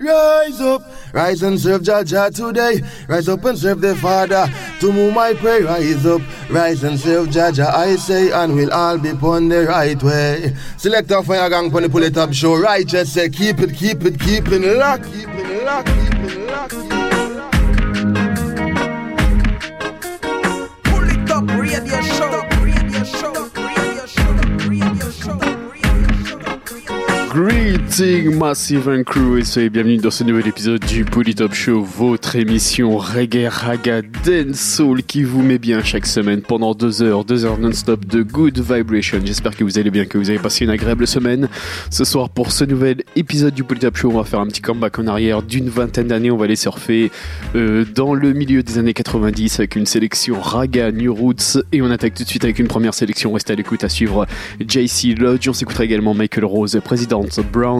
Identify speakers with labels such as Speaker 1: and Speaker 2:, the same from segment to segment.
Speaker 1: Rise up, rise and serve Jaja today. Rise up and serve the Father. To whom I pray, rise up, rise and serve Jaja. I say, and we'll all be upon the right way. Select our fire gang pon the pull it up show. Righteous say, keep it, keep it, keep it lock, keep it lock, keep it lock. Keep it lock.
Speaker 2: Pull it up, radio show, radio show, radio show, radio show, radio show.
Speaker 3: Greeting Massive and Crew et soyez bienvenue dans ce nouvel épisode du Polytop Show, votre émission reggae, raga, dancehall qui vous met bien chaque semaine pendant deux heures, deux heures non-stop de good vibration. J'espère que vous allez bien, que vous avez passé une agréable semaine. Ce soir pour ce nouvel épisode du Polytop Show, on va faire un petit comeback en arrière d'une vingtaine d'années. On va aller surfer euh, dans le milieu des années 90 avec une sélection raga, New Roots et on attaque tout de suite avec une première sélection. Restez à l'écoute à suivre JC Lodge. On s'écoutera également Michael Rose, présidente Brown.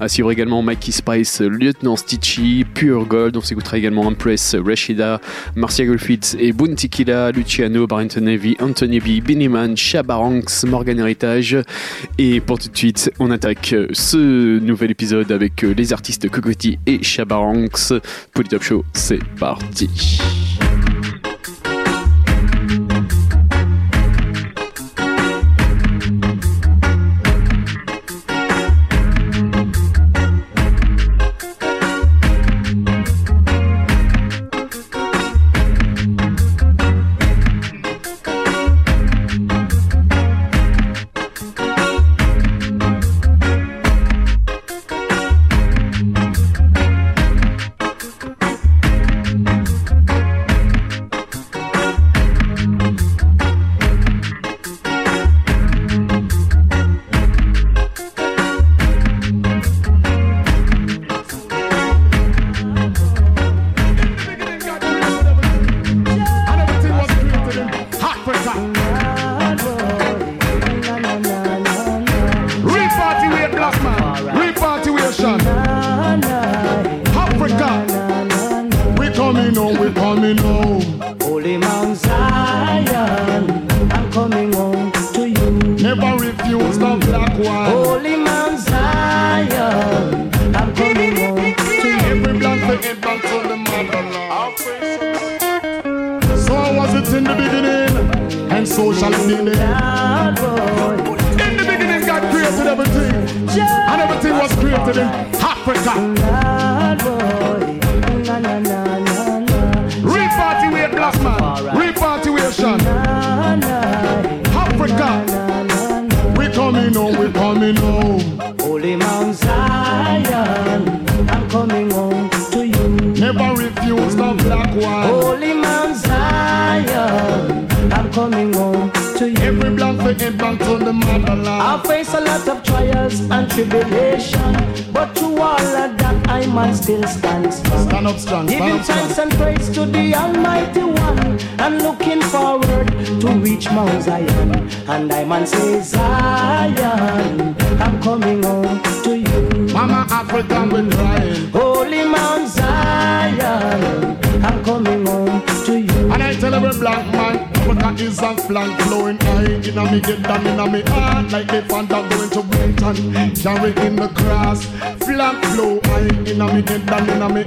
Speaker 3: À suivre également Mikey Spice, lieutenant Stitchy, Pure Gold. On s'écoutera également Empress, Rashida, Marcia Griffiths et Bounty Killa, Luciano, Barrington Navy, Anthony B, Binnyman, Shabaranks, Morgan Heritage. Et pour tout de suite, on attaque ce nouvel épisode avec les artistes Cocotti et Shabaranks. Polytop Show, c'est parti.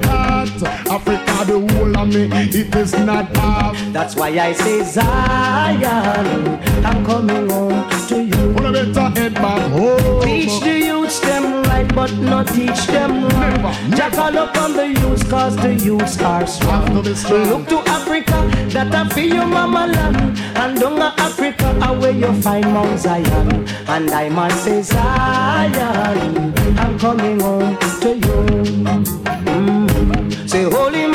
Speaker 4: Heart. Africa the whole of me, it is not half.
Speaker 5: That's why I say Zion, I'm coming home to you.
Speaker 4: Wanna better head back home.
Speaker 5: Teach the youths them right, but not teach them wrong. Jackal up on the youths, cause the youths are strong.
Speaker 4: Have to be.
Speaker 5: Look to Africa, that I feel your mama land. And down Africa, where you find Mount Zion. And I must say, Zion, I'm coming home to you. Mm. Say, Holy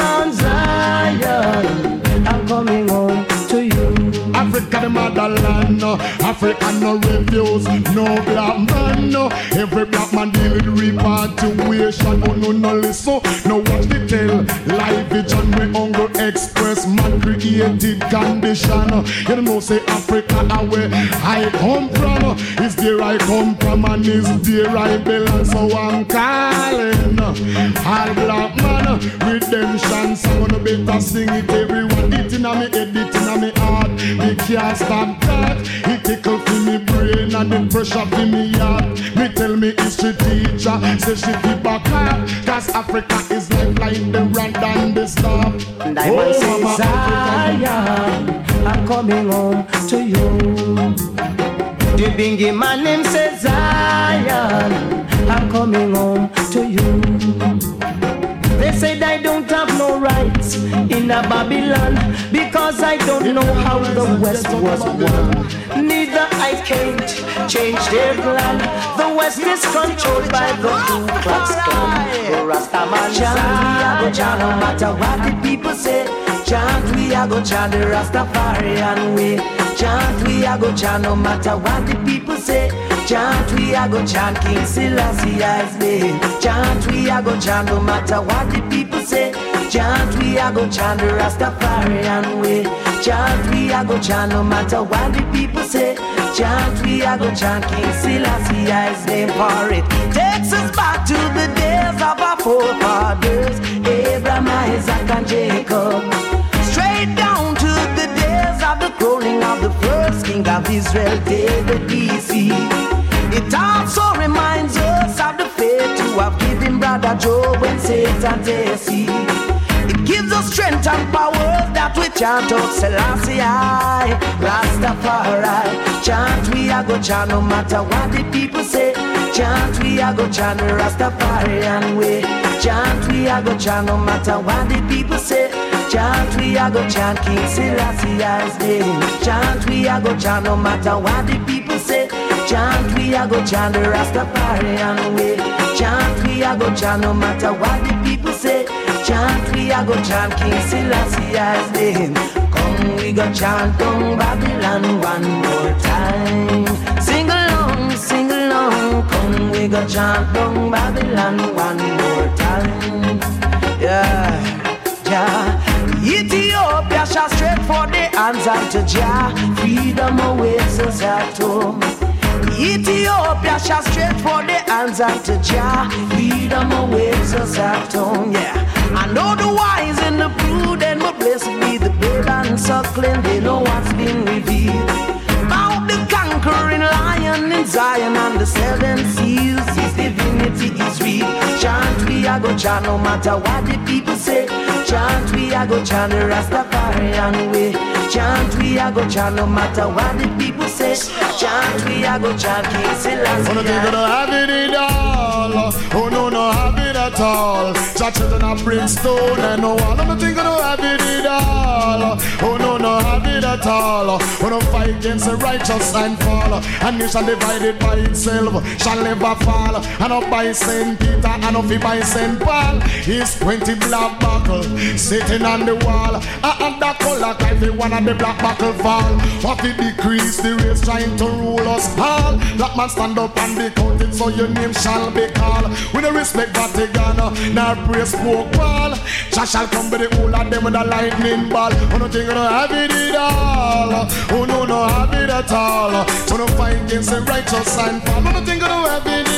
Speaker 4: Motherland, no. Africa no refuse, no black man, no. Every black man deal with repatriation, oh no no listen, no watch the tell. Life vision we hunger express, man created condition. You know say Africa where I come from, is there I come from and is there I belong. So I'm calling all black man redemption. Gonna better sing it everyone. It inna me head, it inna me heart. Me can't stop that. It tickle for me brain and the pressure for me heart. Me tell me it's history teacher Say she keep a car Cause Africa is lifeline The run and the stop
Speaker 5: And I oh, say Zion I'm coming home to you. The bingy man name says Zion I'm coming home to you they said I don't have no rights in a Babylon because I don't know how the West was won. Neither I can't change their plan. The West is controlled by the Ku Klux Klan. Rastaman chant, we chant no matter what the people say. Chant, we are go chant the Rastafarian way. Chant, we are go chant no matter what the people say. Chant, we are go chant King Selassie's name. Chant, we are go chant no matter what the people say. Chant, we are go chant the Rastafarian way. Chant, we are go chant no matter what the people say. Chant, we are go chant King Selassie's name for it. Takes us back to the days of our forefathers, Abraham, Isaac, and Jacob. Straight down to the days of the crowning of the first king of Israel, David BC. It also reminds us of the fate to have given brother Joe when Satan tasty. It gives us strength and power that we chant out Selassie I, Rastafari. Chant we are go chant no matter what the people say. Chant we are go chant the Rastafarian way. Chant we are go chant no matter what the people say. Chant we are go chant King Selassie's name. Chant we are go chant no matter what the people say. Chant, we a go chant the Rastafarian way. Chant, we a go chant no matter what the people say. Chant, we a go chant King Selassie's name. Come, we go chant on Babylon one more time. Sing along, sing along. Come, we go chant on Babylon one more time. Yeah, yeah. Ethiopia shall straight for the hands of Jah. Freedom awaits us at home. Ethiopia shall straight for the hands of the Jah. Freedom awaits us at home, yeah. I know the wise and the prudent, but blessed be the babe and suckling. They know what's been revealed. About the conquering lion in Zion and the seven seals. His divinity is real. Chant we are go chant no matter what the people say. Chant we are go chant the Rastafarian way. Chant we are go chant no matter what the people say. Chant we are go chant King Selassie.
Speaker 4: Oh no, they gonna have it all. Oh no, no have it at all. Church children are brimstone and no one. I'm think gonna have it all. Oh no, no have it at all. Oh no fight against the righteous and fall. And nation divided by itself shall never fall. And up by Saint Peter and up by Saint Paul. He's twenty black buckle sitting on the wall. I and that color like the the black buckle fall. It decrease the race trying to rule us all. Black man stand up and be counted so your name shall be called. With the respect Vatican, now praise smoke ball. Jah shall come with the whole of them with a lightning ball. Oh no think no have it at all. Oh no no have it at all. Oh no fight against the righteous and fall. Oh no think no have it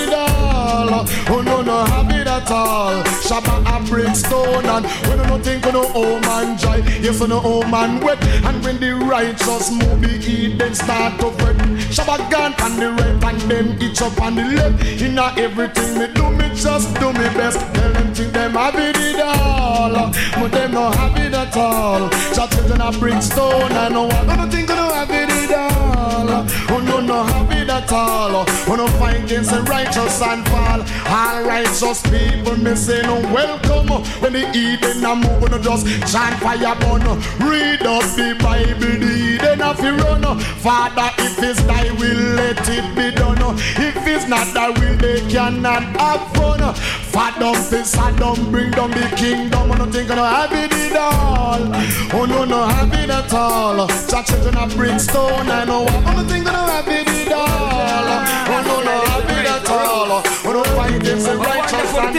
Speaker 4: all. Oh no no have it at all. Shabba and brimstone and we no think no oh man joy. Yes no oh man wet and and when the righteous move the heat, then start to fret. Shabbat gone on the right and them each up on the left. In everything me do, me just do me best. Tell them think them have it all, but them no have it at all. Chat children a bring stone and no one gonna think they don't have it at all. Oh no no have it at all. Oh no fight against the righteous and fall. All. Righteous people me say no welcome. When they eat then I'm gonna just chant fire burn. Read up the Bible the if you run. Father if it's thy will let it be done. If it's not thy will they cannot have fun. Father this Adam bring down the kingdom. I don't think I have it all. Oh no no have it at all. Church children a brimstone I know. I don't think I have it all Oh no no it at all Oh no against the righteous and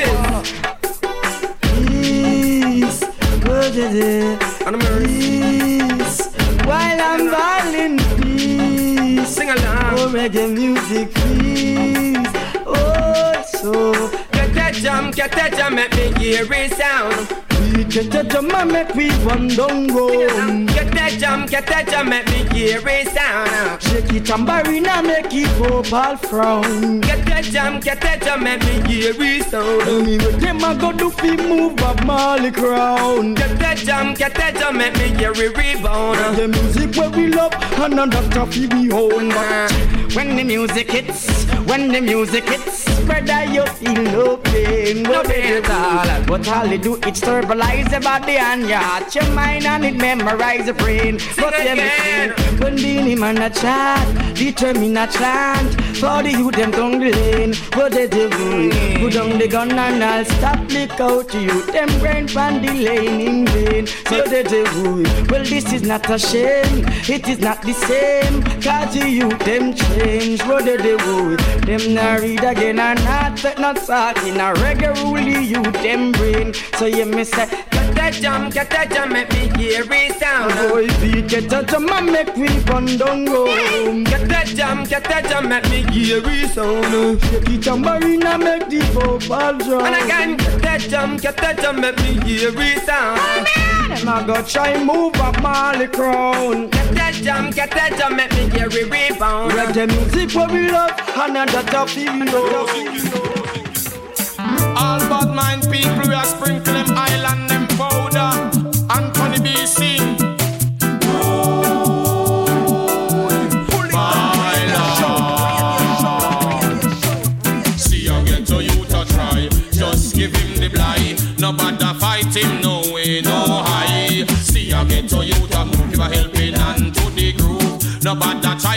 Speaker 5: Peace, good Peace while I'm balling peace.
Speaker 6: Sing along.
Speaker 5: Oh, reggae music, please. Oh, so
Speaker 6: get that jam get that jam, make me hear it sound.
Speaker 7: Get that jam and make we run down road.
Speaker 6: Get that jam, get that jam, make me hear it sound.
Speaker 7: Shake it tambourine and make it pop all frown.
Speaker 6: Get that jam, get that jam, make me hear it sound.
Speaker 7: Anyway, them a go do fi move up Marley crown.
Speaker 6: Get that jam, get that jam, make me hear it rebound.
Speaker 7: The music where we love and another fi we own. When the music hits, when the music hits, brother you feel no pain.
Speaker 6: No pain at all.
Speaker 7: But all they do is stabilize your body and your heart, your mind and it memorize your brain. But everything when the man a chat, determine a chant for the youth them down the lane. What they do, put down the gun and I'll stop lick out to you. Them brain pan the lane in vain. So they do, well this is not a shame, it is not the same. Cause the youth them change. What they do, them not read again and not take not talk in a reggae rule the youth them brain. So you me say,
Speaker 6: jam, get that jam, make me hear it sound.
Speaker 7: boy, beat get a jam and make we run down home.
Speaker 6: Get that jam, get that jam, make me hear it sound.
Speaker 7: Shake it tambourine and make the vocal drum.
Speaker 6: And again, get that jam, get that jam, make me hear it sound.
Speaker 7: Them a go try move up Marley crown.
Speaker 6: Get that jam, get that jam, make me hear it rebound.
Speaker 7: Reggae music what we love, and another feel
Speaker 8: All bad mind people, we are sprinkle them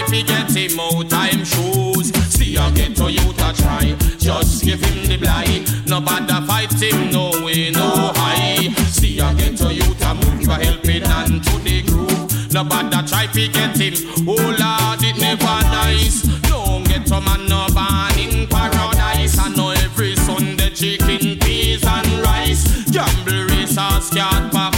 Speaker 8: try get him out time shoes. See you get to you to try. Just give him the blight. No bother fight him, no way, no high. See you get to you to move your helping and to the groove. No bother try to get him. Oh Lord, it never nice. Don't get man no born in paradise. I know every Sunday chicken, peas and rice. Gamble cat pack and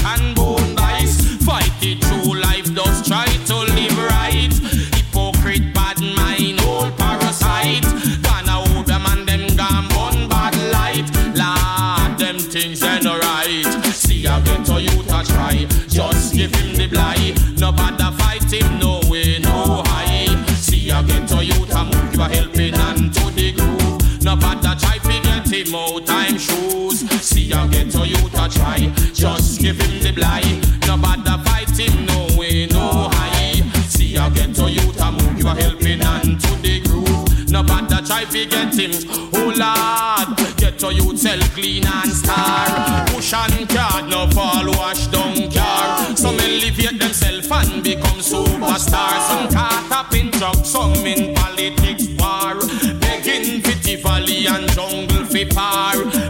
Speaker 8: try to get him. Oh Lord, get to you self clean and star. Push and card, no fall wash down car. Some elevate themselves and become superstars. Some caught up in drugs, some in politics war. Begging for Tivoli and jungle for par.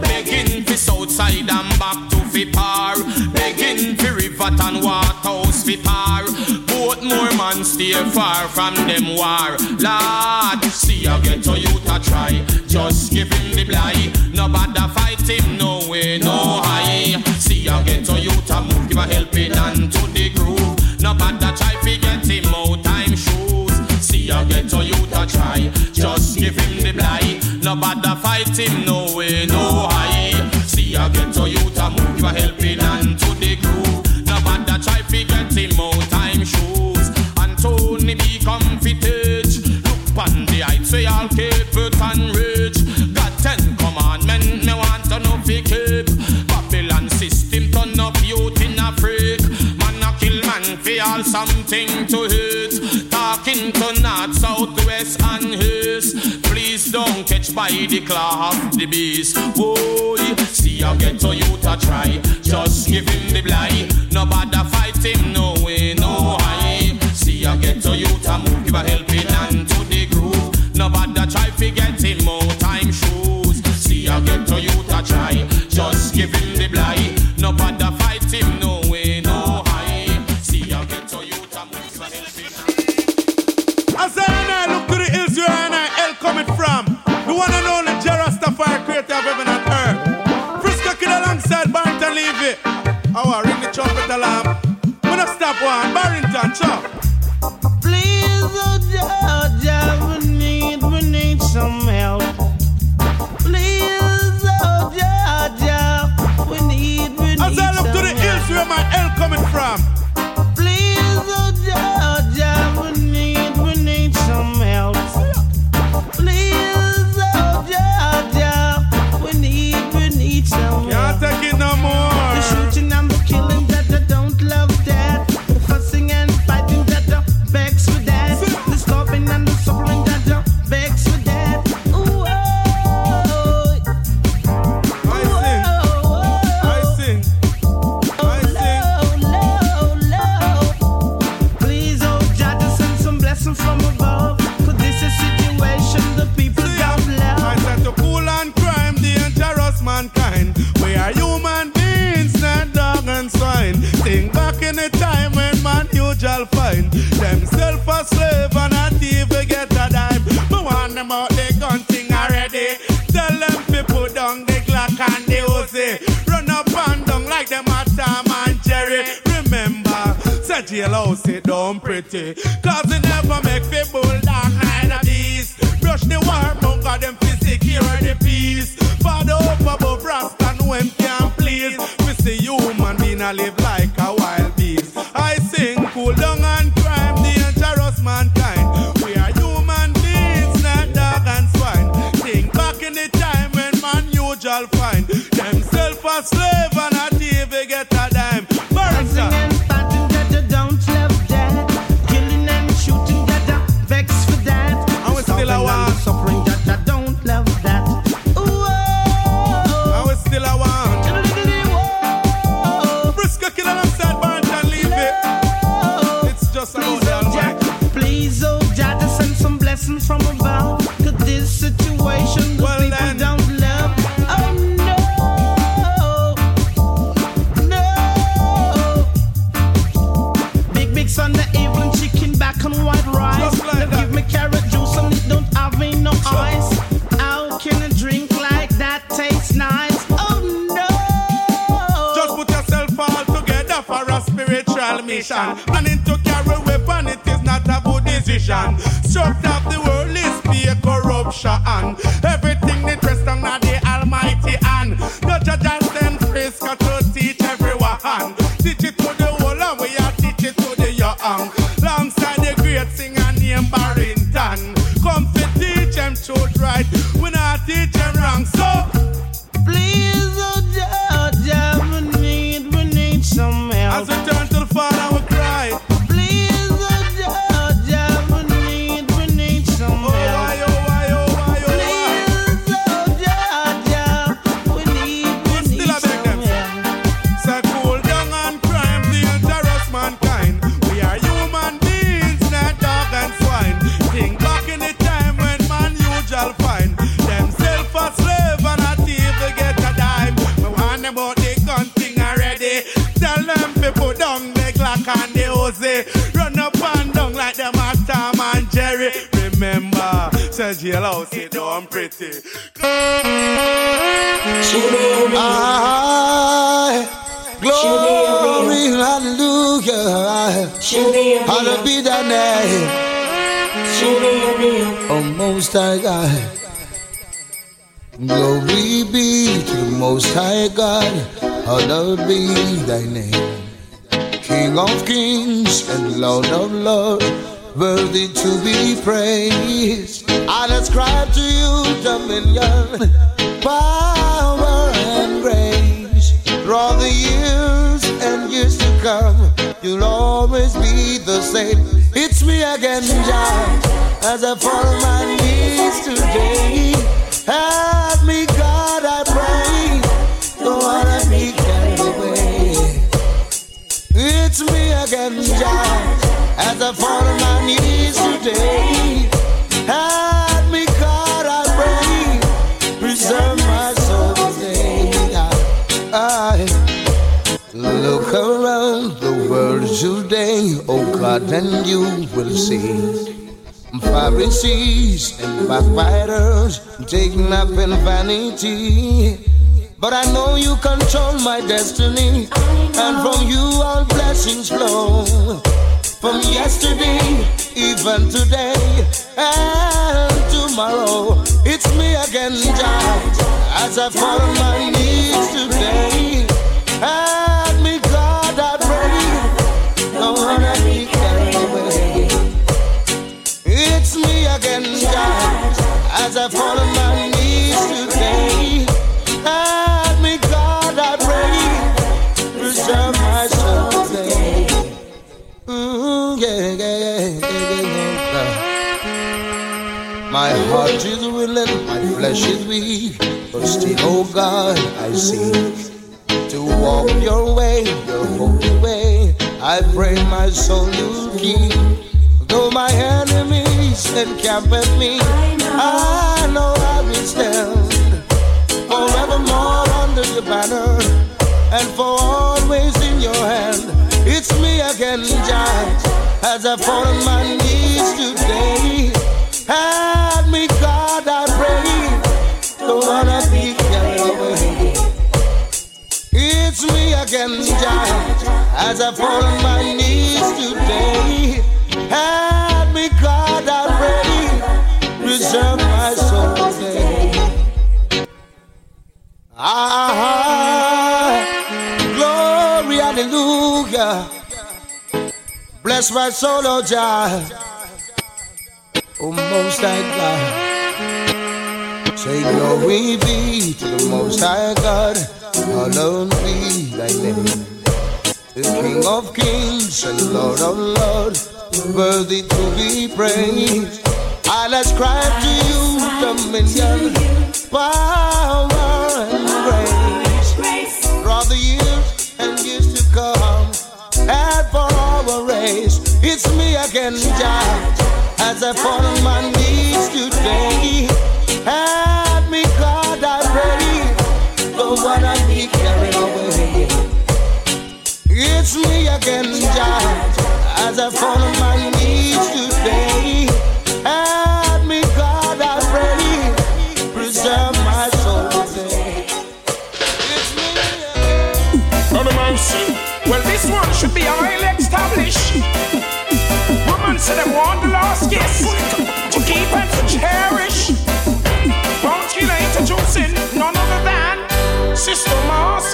Speaker 8: More man stay far from them war. Lord, see I get to you to try. Just give him the blight. No bother fight him, no way, no high. See I get to you to move, give a helping hand to the groove. No bother try to get him out time shoes. See I get to you to try. Just give him the blight. No bother fight him, no way, no high. See I get to you to move, give a helping all something to hit. Talking to north, south, west and east. Please don't catch by the claw of the beast. Boy, see I get to you to try. Just give him the blight. No bother fight him, no way, no high. See I get to you to move, give a helping hand to the groove. No bother try to get him out time shoes. See I get to you to try. Just give him
Speaker 9: One and only It's
Speaker 7: me
Speaker 1: again, Jah, as I fall on my knees today. Help me, God, I pray. Go on and be carried away. It's me again, Jah, as I fall on my knees today. Help me, God, I pray. Preserve my soul today. I look around world today, oh God, and you will see. Pharisees and backbiters taking up in vanity. But I know you control my destiny, and from you all blessings flow. From yesterday, even today, and tomorrow, it's me again, Jah, as I follow my knees today. And heart is willing, my flesh is weak, but still, oh God, I seek to walk your way, your holy way. I pray my soul you keep. Though my enemies encamp at me, I know I will stand forevermore under your banner and for always in your hand. It's me again, Judge, as I fall on my knees today. Touch me again, Jah, as I fall on my knees today. Help me, God, I pray. Preserve my soul today. Ah, glory, hallelujah. Bless my soul, oh Jah. Oh, most high God. Say glory be to the most high God. Alone be thy name. The King of kings and Lord of lords, worthy to be praised. I'll ascribe to you dominion, power, and grace. For the years and years to come, and for our race, it's me again, Jah, as I fall on my knees today. Help me, God, I pray, the one I it's me again, Jah. As I fall on my knees today, help me, God, I pray, preserve my soul today. It's me again.
Speaker 5: Brother well, this one should be highly established. Woman said I want the last kiss to keep and to cherish. Won't later, Joseph, none other than Sister
Speaker 10: Mars?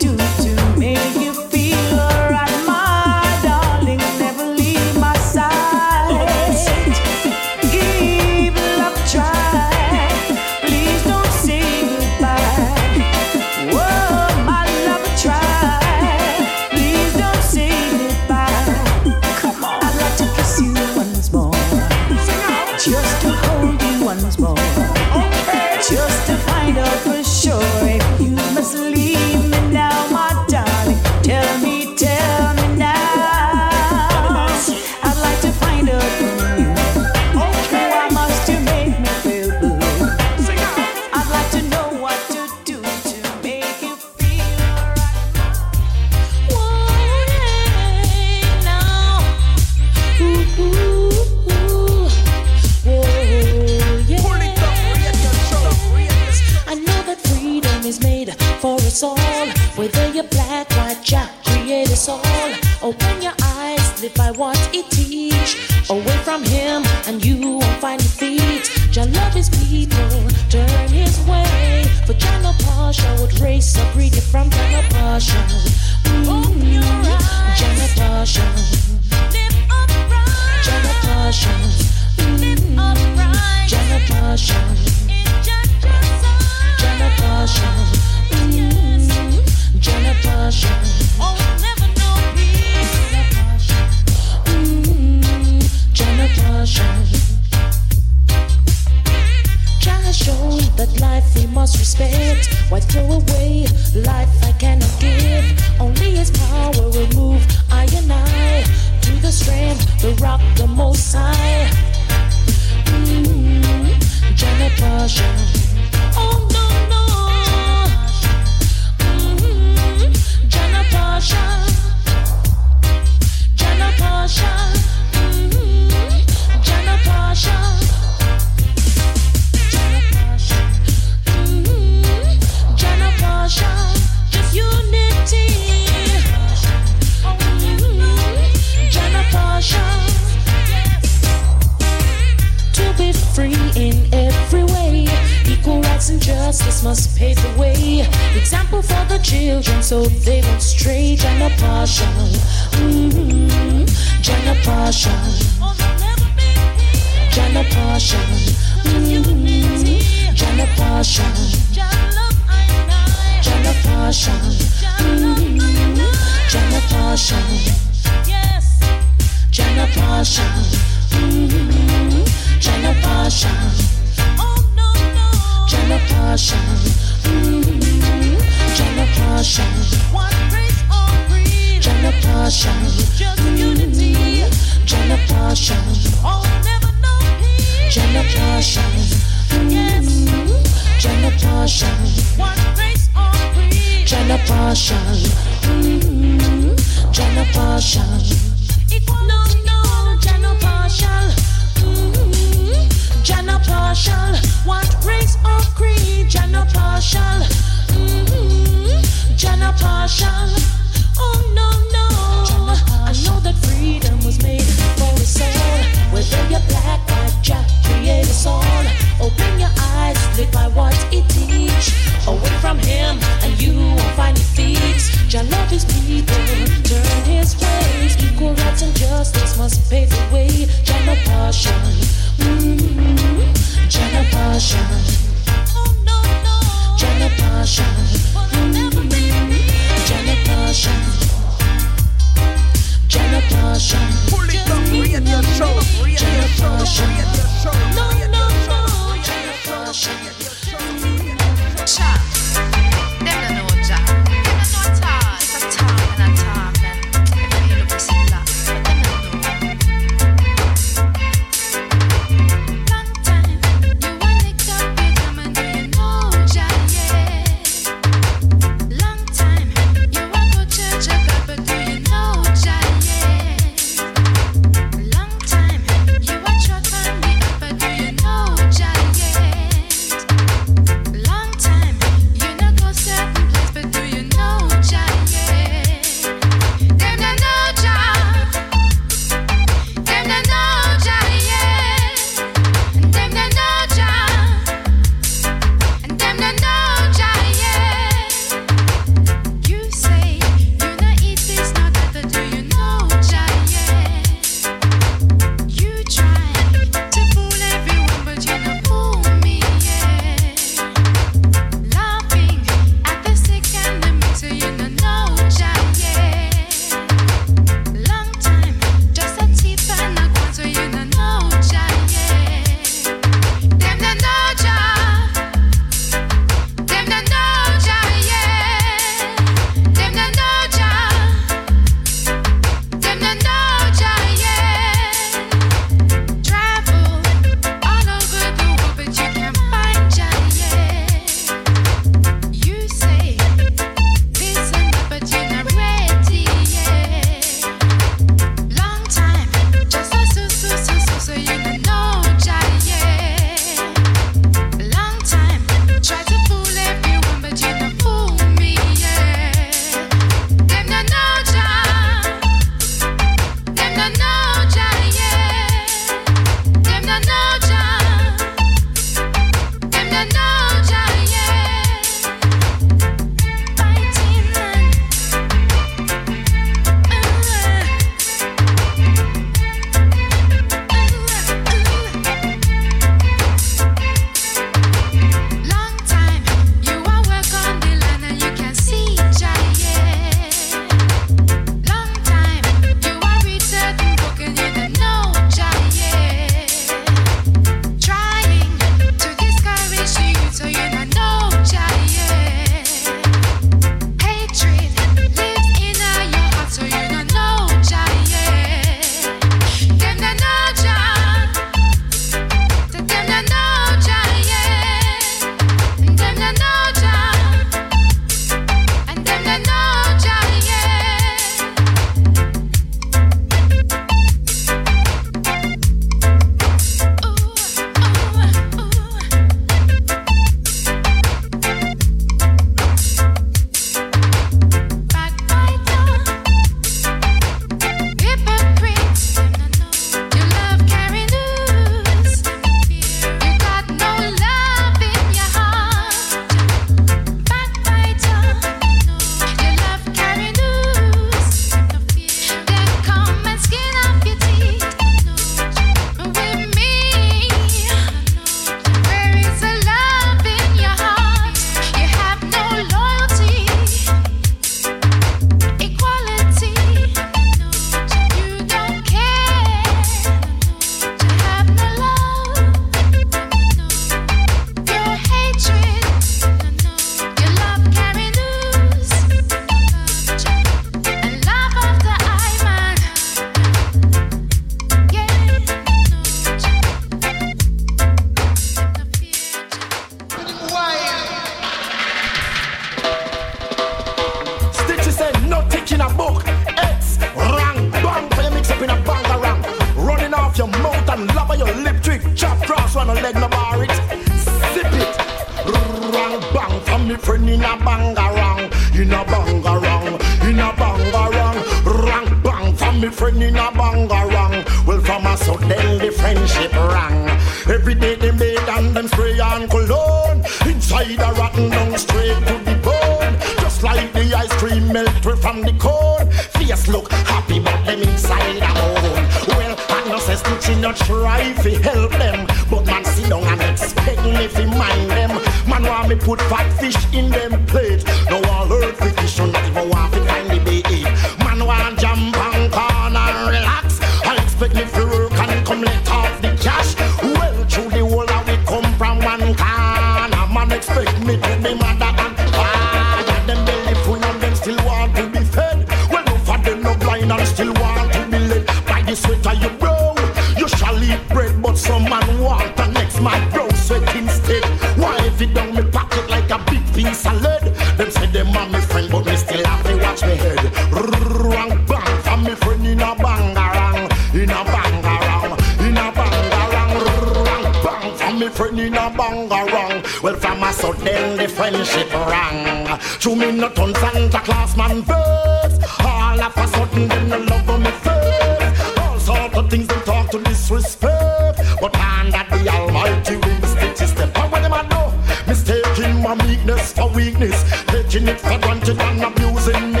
Speaker 10: girlfriend in a wrong Well, from a sudden the friendship rang. To me not on Santa Claus man first. All of a sudden then the love of me first. All the of things they talk to disrespect. But under the almighty wings it is the power them I know. Mistaking my meekness for weakness. Taking it for granted and abusing me.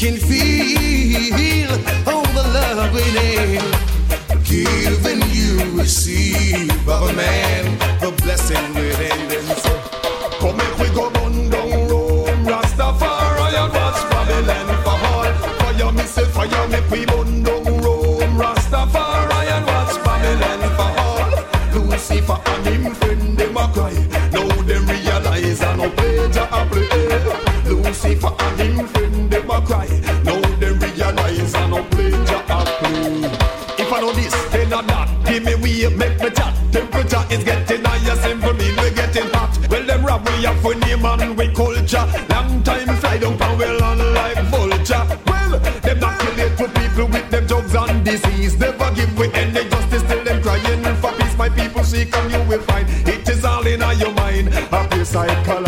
Speaker 11: can feel all the love in it. Give you receive of a man. it you will find it is all in your mind. A pure psychology.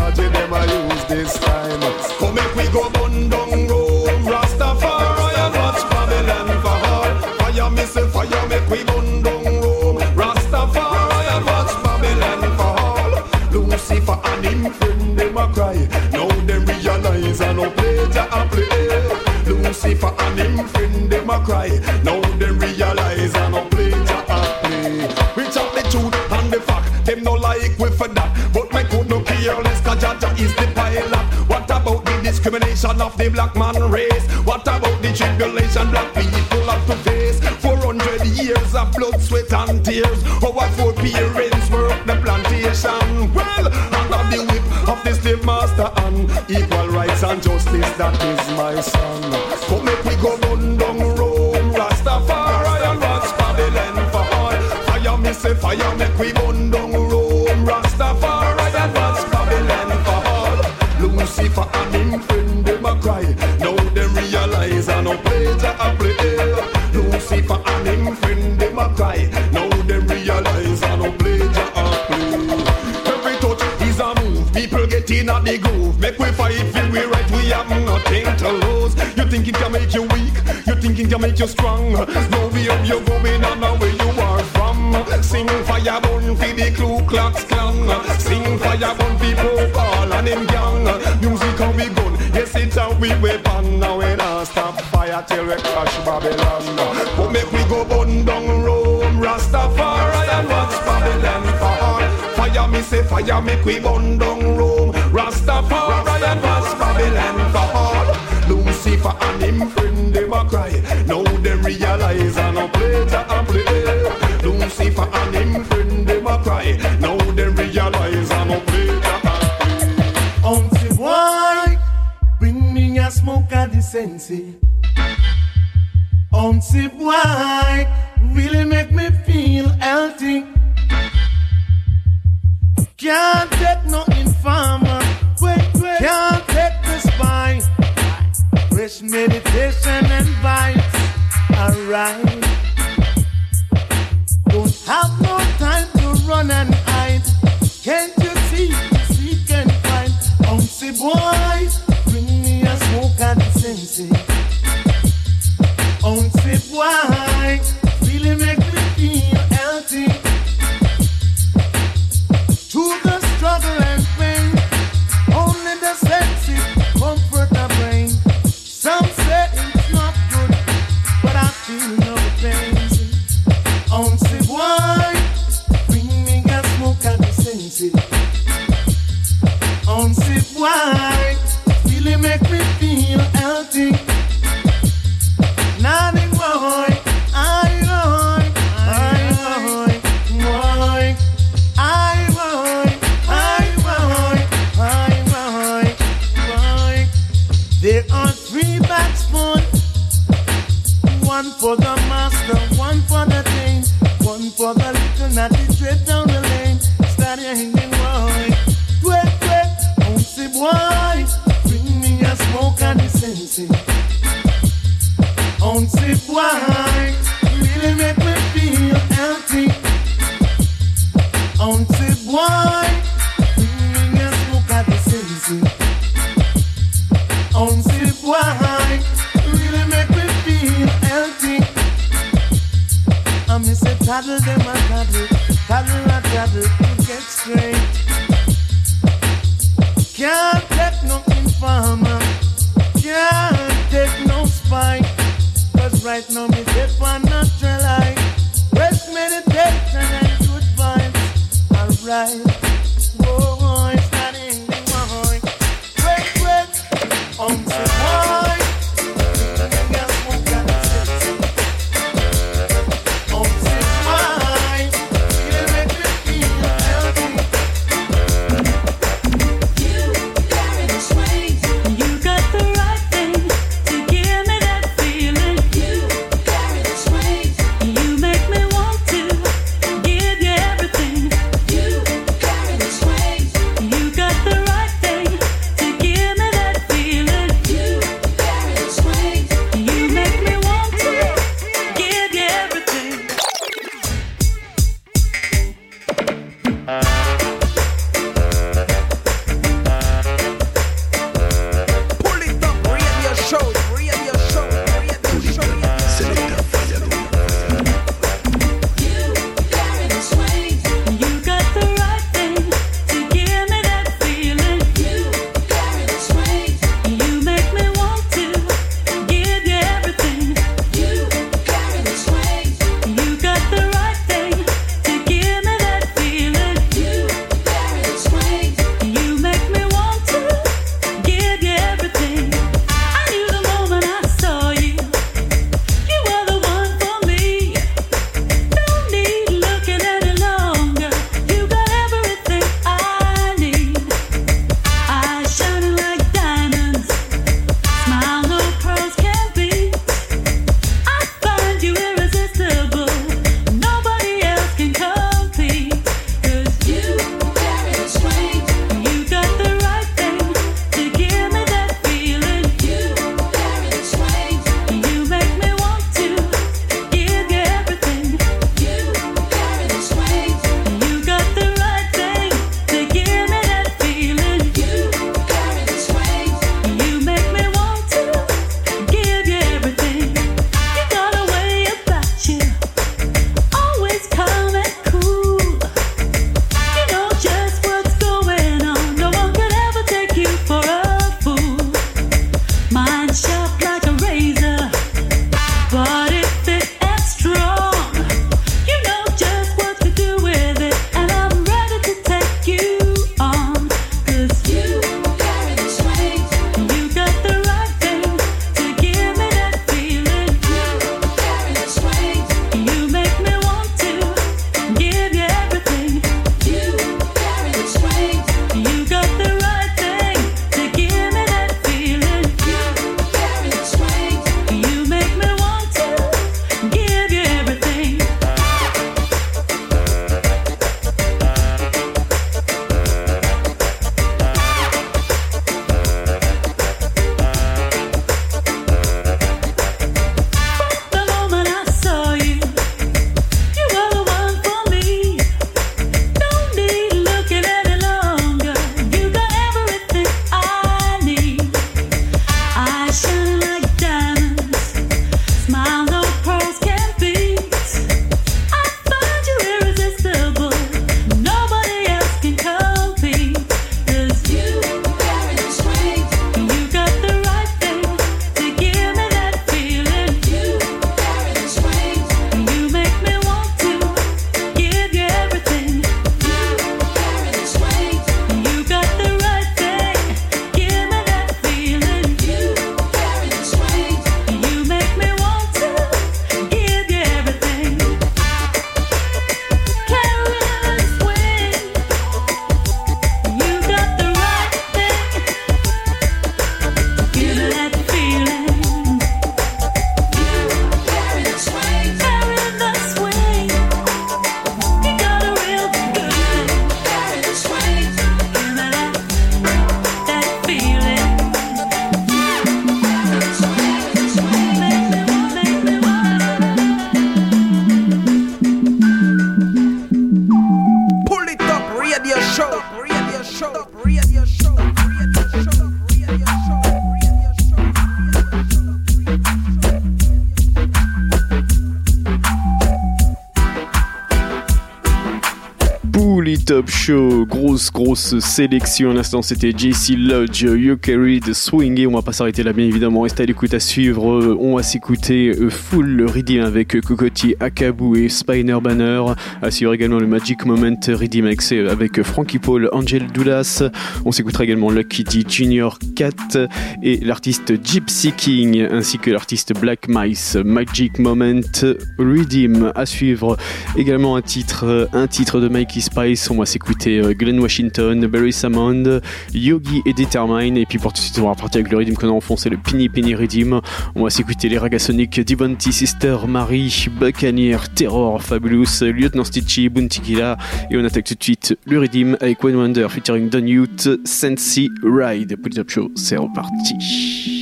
Speaker 11: that is my song. nothing to lose. You thinking can make you weak, you think it can make you strong. No way up you're going and now where you are from. Sing fire burn for the Ku Klux Klan. Sing fire burn for Pope all and them gang. Music how we gun, yes it's how we weapon. Now we don't stop fire till we crash Babylon. But make we go burn down Rome, Rastafari and watch Babylon fall. Fire me say fire make we burn down Rome, Rastafari and watch Babylon fall for and him friend them a cry. Now they realize I no play to a play.
Speaker 12: Lucifer and But
Speaker 13: Show,
Speaker 3: grosse sélection. À l'instant, c'était JC Lodge, You Carry the Swing. Et on va pas s'arrêter là, bien évidemment. Restez à l'écoute à suivre. Euh, On va s'écouter euh, Full Redeem avec Kokoti Akabu et Spiner Banner. À suivre également le Magic Moment Redeem avec, euh, Frankie Paul, Angel Doulas. On s'écoutera également Lucky D Junior 4 et l'artiste Gypsy King ainsi que l'artiste Black Mice. Magic Moment Redeem. À suivre également un titre, euh, un titre de Mikey Spice. On va s'écouter euh, Glenn Washington, Barry Salmon, Yogi et Determine. Et puis pour tout de suite, on va repartir avec le Redeem qu'on a enfoncé, le Pini Pini Redeem. On va s'écouter les Ragasonic, Divanti Sister, Marie, Buccaneer, Terror, Fabulous, Lieutenant Stitchy, Buntikila. Et on attaque tout de suite le Redeem avec One Wonder featuring Don Youth, Sensi Ride. Pour le Top Show, c'est reparti.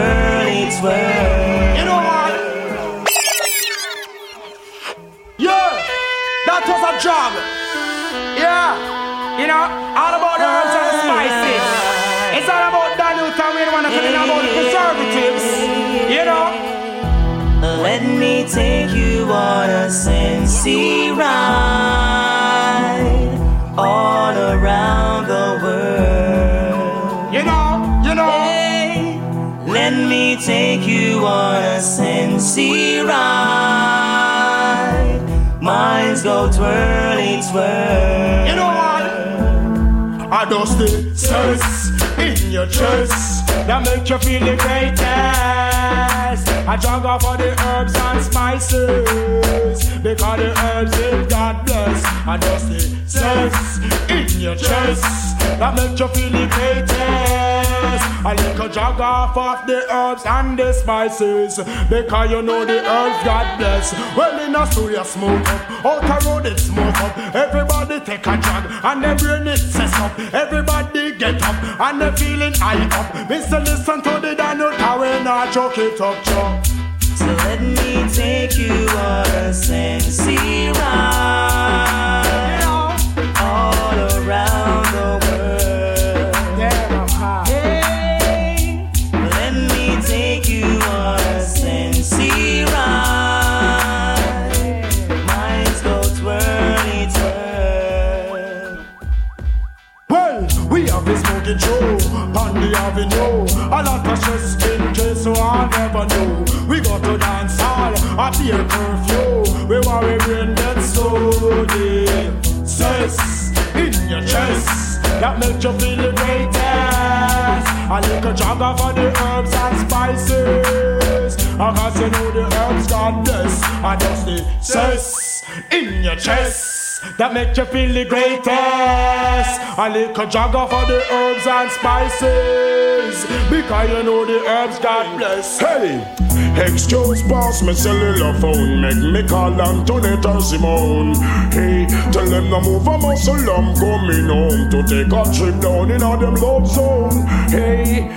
Speaker 14: Minds go twirly.
Speaker 15: You know what? Yeah, that was a job. Yeah, you know, all about the herbs and the spices. It's all about that youth and want to tell about preservatives. You know.
Speaker 14: Let me take you on a Sensi ride Let me take you on a Sensi ride. Minds go twirly twirl.
Speaker 15: You know what? I don't stay sense in
Speaker 16: your chest that make you feel the greatest. I drug off all the herbs and spices because the herbs in God bless. I just the sense in your chest that make you feel the greatest. I like a jog off of the herbs and the spices because you know the herbs God bless. Well, in a studio smoke up, out a road it smoke up. Everybody take a jog and the brain it sets up. Everybody get up and the feeling high up. Listen, listen to the Daniel Cowan, I choke it up, choke.
Speaker 14: So let me take you on a sensi ride
Speaker 16: smoking show on the avenue. A lot of stress in case so I never know. We go to dance hall, a beer curfew. We worry brain get so deep. Stress in your chest that make you feel the greatest. A little jogger for the herbs and spices. I Cause you know the herbs got this. I just the stress in your chest that make you feel the greatest. A little jogger for the herbs and spices. Because you know the herbs God bless.
Speaker 10: Hey! Excuse boss, me cellular phone Make me call Antoinette or Simone Hey, tell them to move a muscle I'm coming home to take a trip down in a them love zone
Speaker 16: Hey,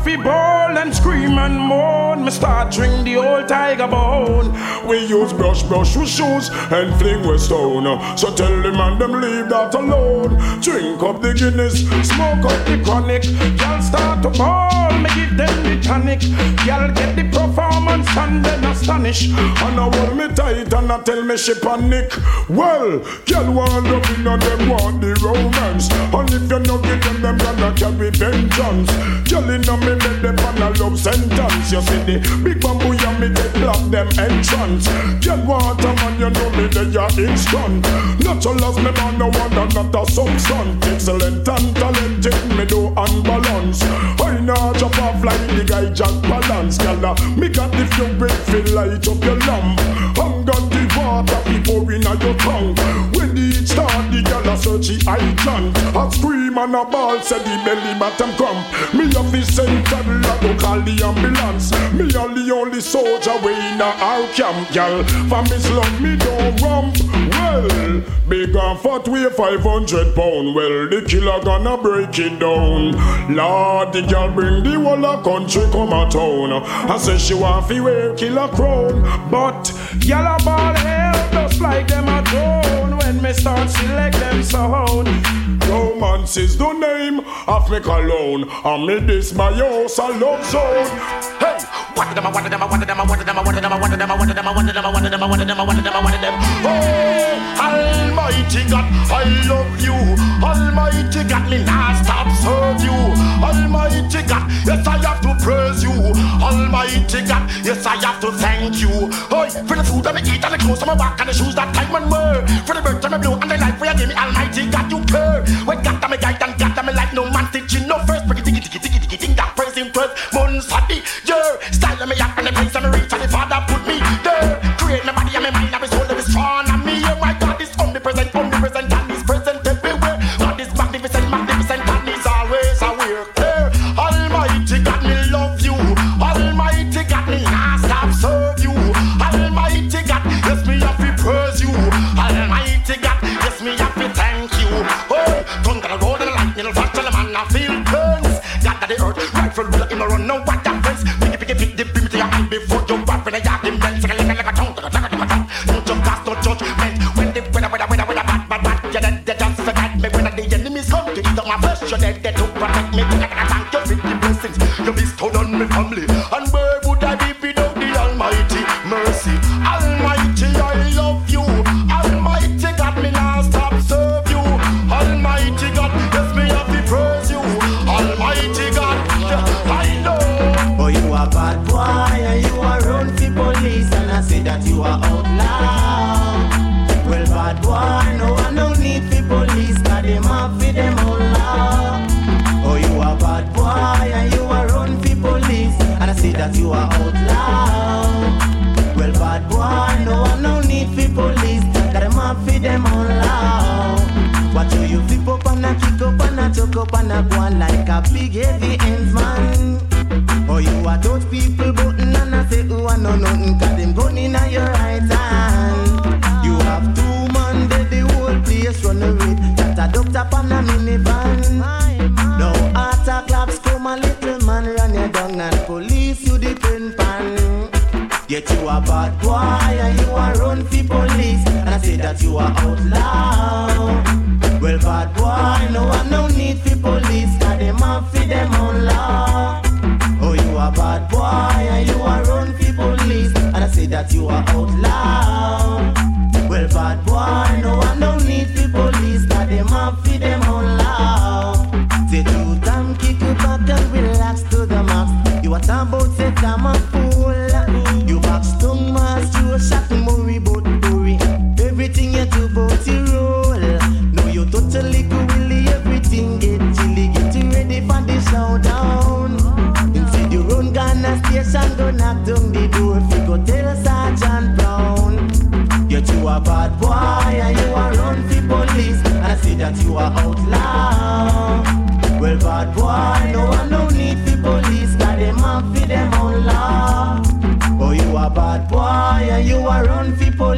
Speaker 16: off the ball and scream and moan. Me start drink the old tiger bone.
Speaker 10: We use brush brush with shoes and fling with stone So tell them and them leave that alone Drink up the Guinness,
Speaker 16: Smoke up the chronic. Girl start to ball. Me give them the tonic. Girl get the performance and then astonish.
Speaker 10: And I hold me tight and I tell me she panic Well, girl want love in and them want the romance And if you no give them, them gonna carry vengeance Girl in me make them on a love sentence You see the big bamboo ya me they block them entrance Girl want a man, you know me they are instant Natural as me man, no one not a substance Excellent and talented, me do unbalance. I not drop off like the guy Jack Balance uh, me got the fuel feel light up your lamp And got the water be pouring out your tongue. When the heat start, the girl a search the chant A scream and a ball, say the belly bottom crump. Me have the same toddler to call the ambulance. Me are the only soldier way in a our camp, girl. For me slum, me don't rump Well, big and fat weigh 500 pound. Well, the killer gonna break it down. Lord, the girl bring the whole of country come a town. I say she want fi wear killer crown
Speaker 16: But yellow ball hell just like them a drone when me start select them sound.
Speaker 10: Romance is the name of me cologne And me this my house a love zone Hey!
Speaker 17: One of them, one of them, one of them, one of them, one of them, one of them, one of them, one of them, one of them, one of them, one of them, one of them.
Speaker 10: Oh, Almighty God, I love you. Almighty God, me not stop serve you. Almighty God, yes I have to praise you. Almighty God, yes I have to thank you. Oh, for the food that me eat and the clothes that me walk and the shoes that time and wear. For the birds that me blue and the life where you give me, Almighty God, you care. When God that me guide and God that me like no man teaching no first. It, tiki, tiki, tiki, tiki, ting that praise him first. Months at the style me up and the place that me reach ruler in the run, no what that friends. Picky picky pick the beam to your eye before you walk when I yard him a little like a tongue, like a tongue, like a tongue. No jump cast, no judgment. When the weather, weather, weather, weather, bad, bad, bad, you're dead, dead, just forget me. When the enemies come to eat up my flesh, you're dead, dead to protect me. Like a thank you for the blessings you bestowed on me family.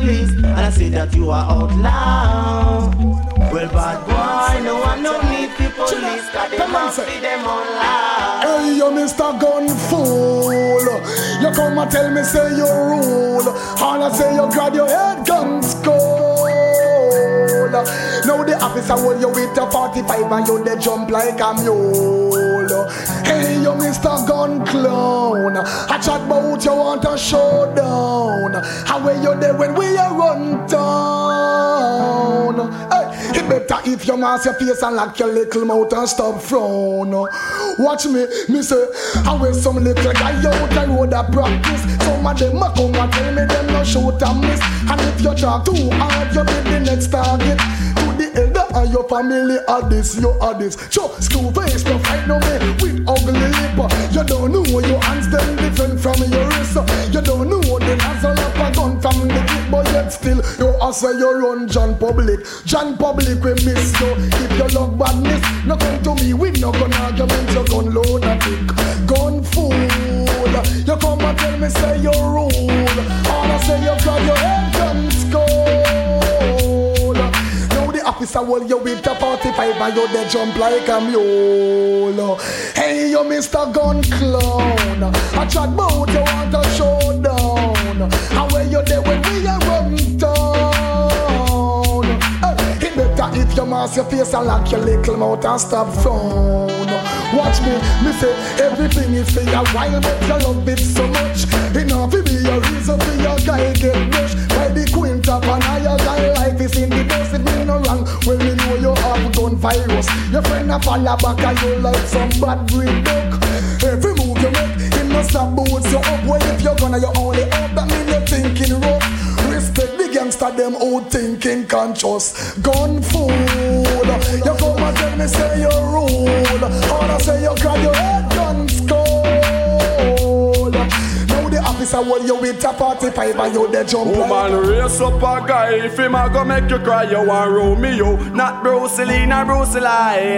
Speaker 14: Police And I say that you are outlaw Well bad boy, no one no need for police
Speaker 7: Got them up for them law
Speaker 18: Hey, you Mr. Gun Fool. You come and tell me, say you rule. All I say, you grab your head gun skull. Now the officer hold you with a 45 and you they jump like a mule. Hey, you Mr. Gun Clown. I chat about you want a showdown. How are you there when we are run down? Hey, it better if you mask your face and lock your little mouth and stop frown. Watch me, me say, I wear some little guy out the road a practice. Some of them a come and tell me them no shoot and miss. And if you talk too hard, you be the next target. To the elder and your family are this, you are this. Sure, school face, no fight no me with ugly lip. You don't know your hands them different from your wrist. You don't know what the nozzle still you answer you run John Public. John Public we miss you. If you love badness, no come to me with no gun argument. You gun tick, gun fool. You come and tell me say you rule. All I say you got your head gun skull. Now the officer hold you with a 45 and you they jump like a mule. Hey, you Mr. Gun Clown. I chat about you want a showdown. How where you there when we mask your face and lock your little mouth and stop frown. Watch me, me say everything is for a while, but you love it so much. Enough to be a reason for your guy get rushed by the queen top and your guy life is in the dust. It me no wrong. Well, we know you have gun virus. Your friend a follow back and you like some bad breed duck. Every move you make, him no stop boots you up. Well, if you're gonna, you only up. That mean you're thinking rough. Gangster, them out thinking conscious. Gun fool. You come and tell me say you rule. All I say you grab your head The officer hold you with a 45 and you they jump
Speaker 19: Oh
Speaker 18: like
Speaker 19: race up a guy If him a go make you cry You want Romeo Not Bruce Lee, not Bruce Lee.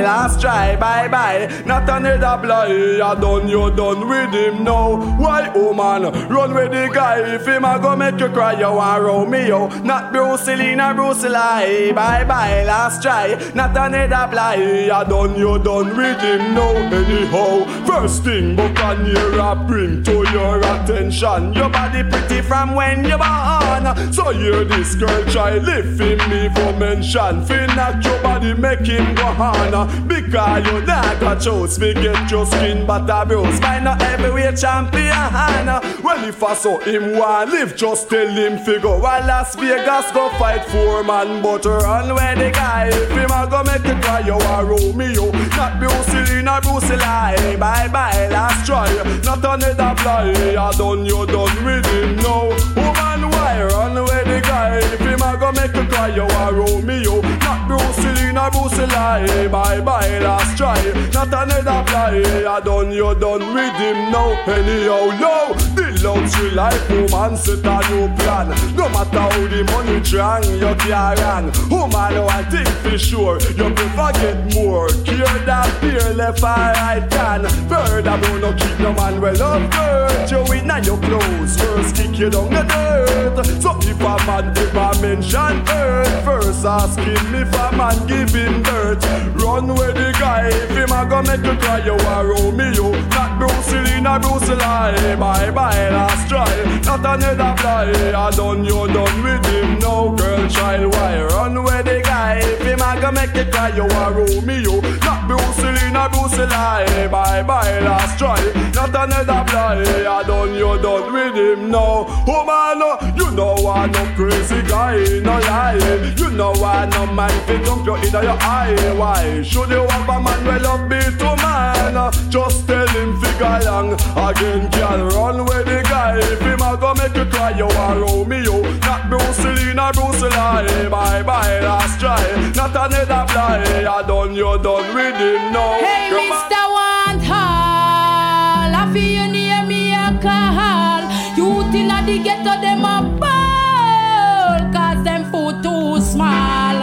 Speaker 19: Last try, bye bye Not another blow You done, you done with him now. Why, oh Run with the guy If him a go make you cry You want Romeo Not Bruce Lee, not Bruce Lee. Bye bye, last try. Not another blow You done, you done with him now. Anyhow First thing Buccaneer a bring to your attention Your body pretty from when you born. So hear this girl try lifting me for mention. Fin knock your body make him go on. Because you not got choice We get your skin but a bruise By no heavyweight champion. Well if I saw him want live Just tell him figure While Las Vegas go fight for man. But run where the guy If him a go make you cry You are Romeo. Not Bruce Lee, not Bruce Lee. Bye bye last try. Not another fly. I done you done with him now Woman Why run away the guy? If him a go make you cry, you are Romeo. Bruce Lee, nor Bruce Lee. Bye bye, last try. Not another fly. I done, you done with him now. Anyhow, yo, the luxury life woman set a new plan. No matter how the money drang, you can't run. Woman, oh, I think for sure you prefer get more. Care that fear left or right can. Furthermore, no keep no man well up dirt. You in and your clothes first kick you down the dirt. So if a man ever mention earth, first asking me if a man give him birth. Run where the guy, if him a go make you cry, you are Romeo. Not Bruce Lee, not Bruce Lee. Bye bye, last try. Not another fly. I done, you done with him. No girl, child, why run where the guy, if him a go make you cry, you are Romeo. Not Bruce Lee, not Bruce Lee. Bye bye, last try. Not another fly. I done, you done with him. No, oh man, no, you know I'm no crazy guy, no lie. You know I'm no man fit dump you in your eye. Why should you have a man well up be to man? Just tell him figure long again, can run with the guy. If him a go make you cry, you are Romeo. Not Bruce Lee, not Bruce Lee. Bye bye, last try. Not another fly. I done, you done with him. No,
Speaker 20: Hey,
Speaker 19: Come.
Speaker 20: Mr. Want Hall, I feel you near me a call. Youth inna the ghetto, them a ball, cause them food too small.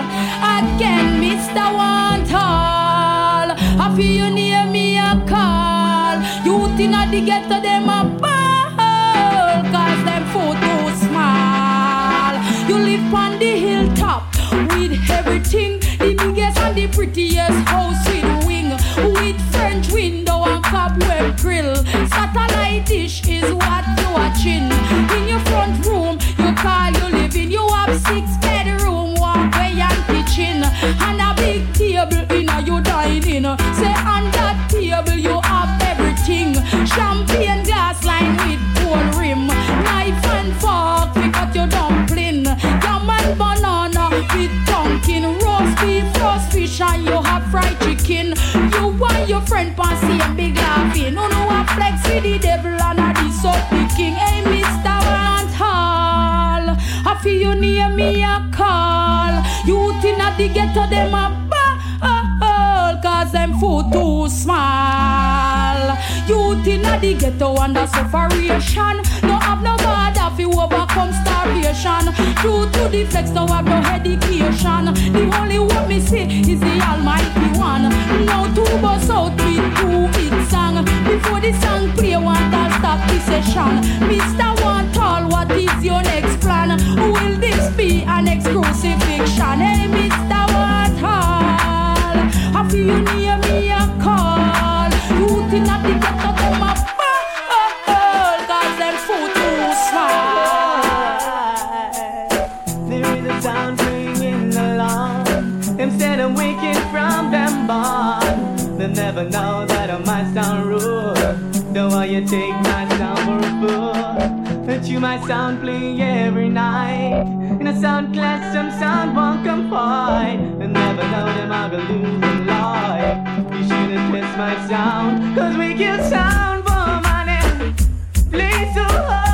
Speaker 20: Again, Mr. Want Hall, I feel you near me a call. Youth inna the ghetto, them a ball, cause them food too small. You live on the hilltop with everything, the biggest and the prettiest house with wing, with French window and cobweb grill. Satellite dish is what you watching. In your front room, you call you living. You have six bedroom, walkway and kitchen, and your friend pan same big laughing. No no a flex with the devil and a this up the king. Hey Mr. Want Hall, I feel you near me a call. You Youth inna the ghetto them a ball, cause them food too small. Youth inna the ghetto under sufferation. Have no bother fi overcome starvation. Due to the flex, no have no education. The only one me see is the Almighty One. Now two bus out with two hit song. Before the song play, one to stop the session. Mr. One Tall, what is your next plan? Will this be an exclusive fiction? Hey, Mr. One Tall, I feel you near me a call. Youth inna the ghetto,
Speaker 7: never know that I might sound rude. Don't you take my sound for a fool. But you might sound play every night. In a sound class, some sound won't fight. And never know them I will lose in life. You shouldn't miss my sound, cause we kill sound for money. Play so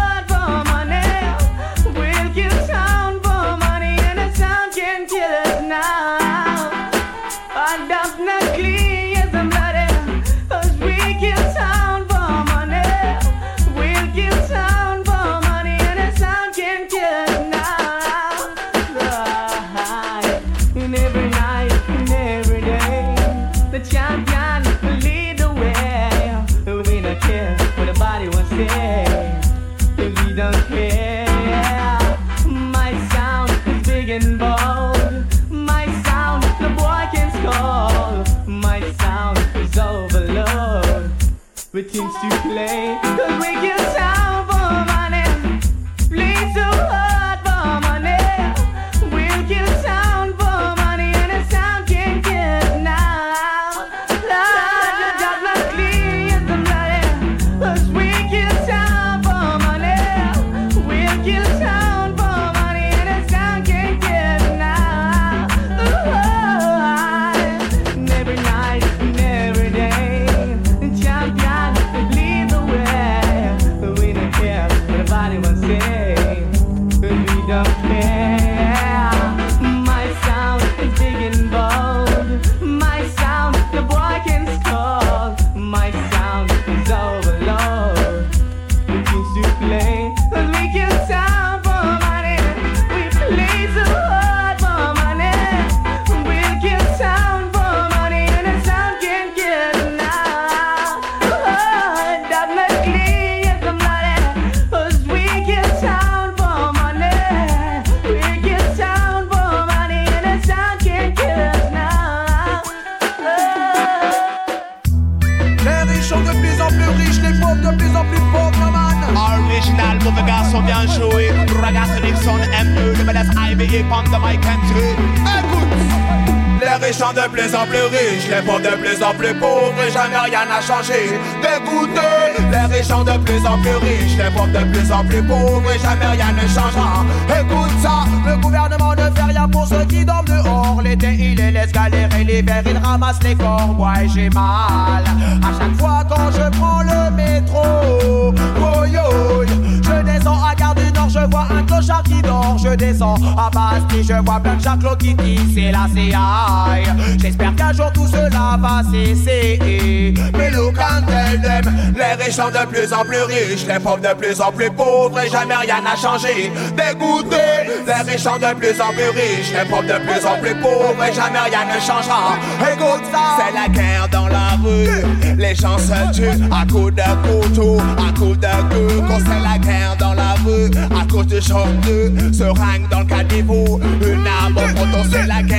Speaker 21: les pauvres de plus en plus pauvres et jamais rien n'a changé. Dégoûté, les riches sont de plus en plus riches, les pauvres de plus en plus pauvres et jamais rien ne changera. Écoute ça, c'est la guerre dans la rue. Les gens se tuent à coups de couteau, à coups de queue. C'est la guerre dans la rue, à cause de choc de seringue dans le caniveau. Une arme au c'est la guerre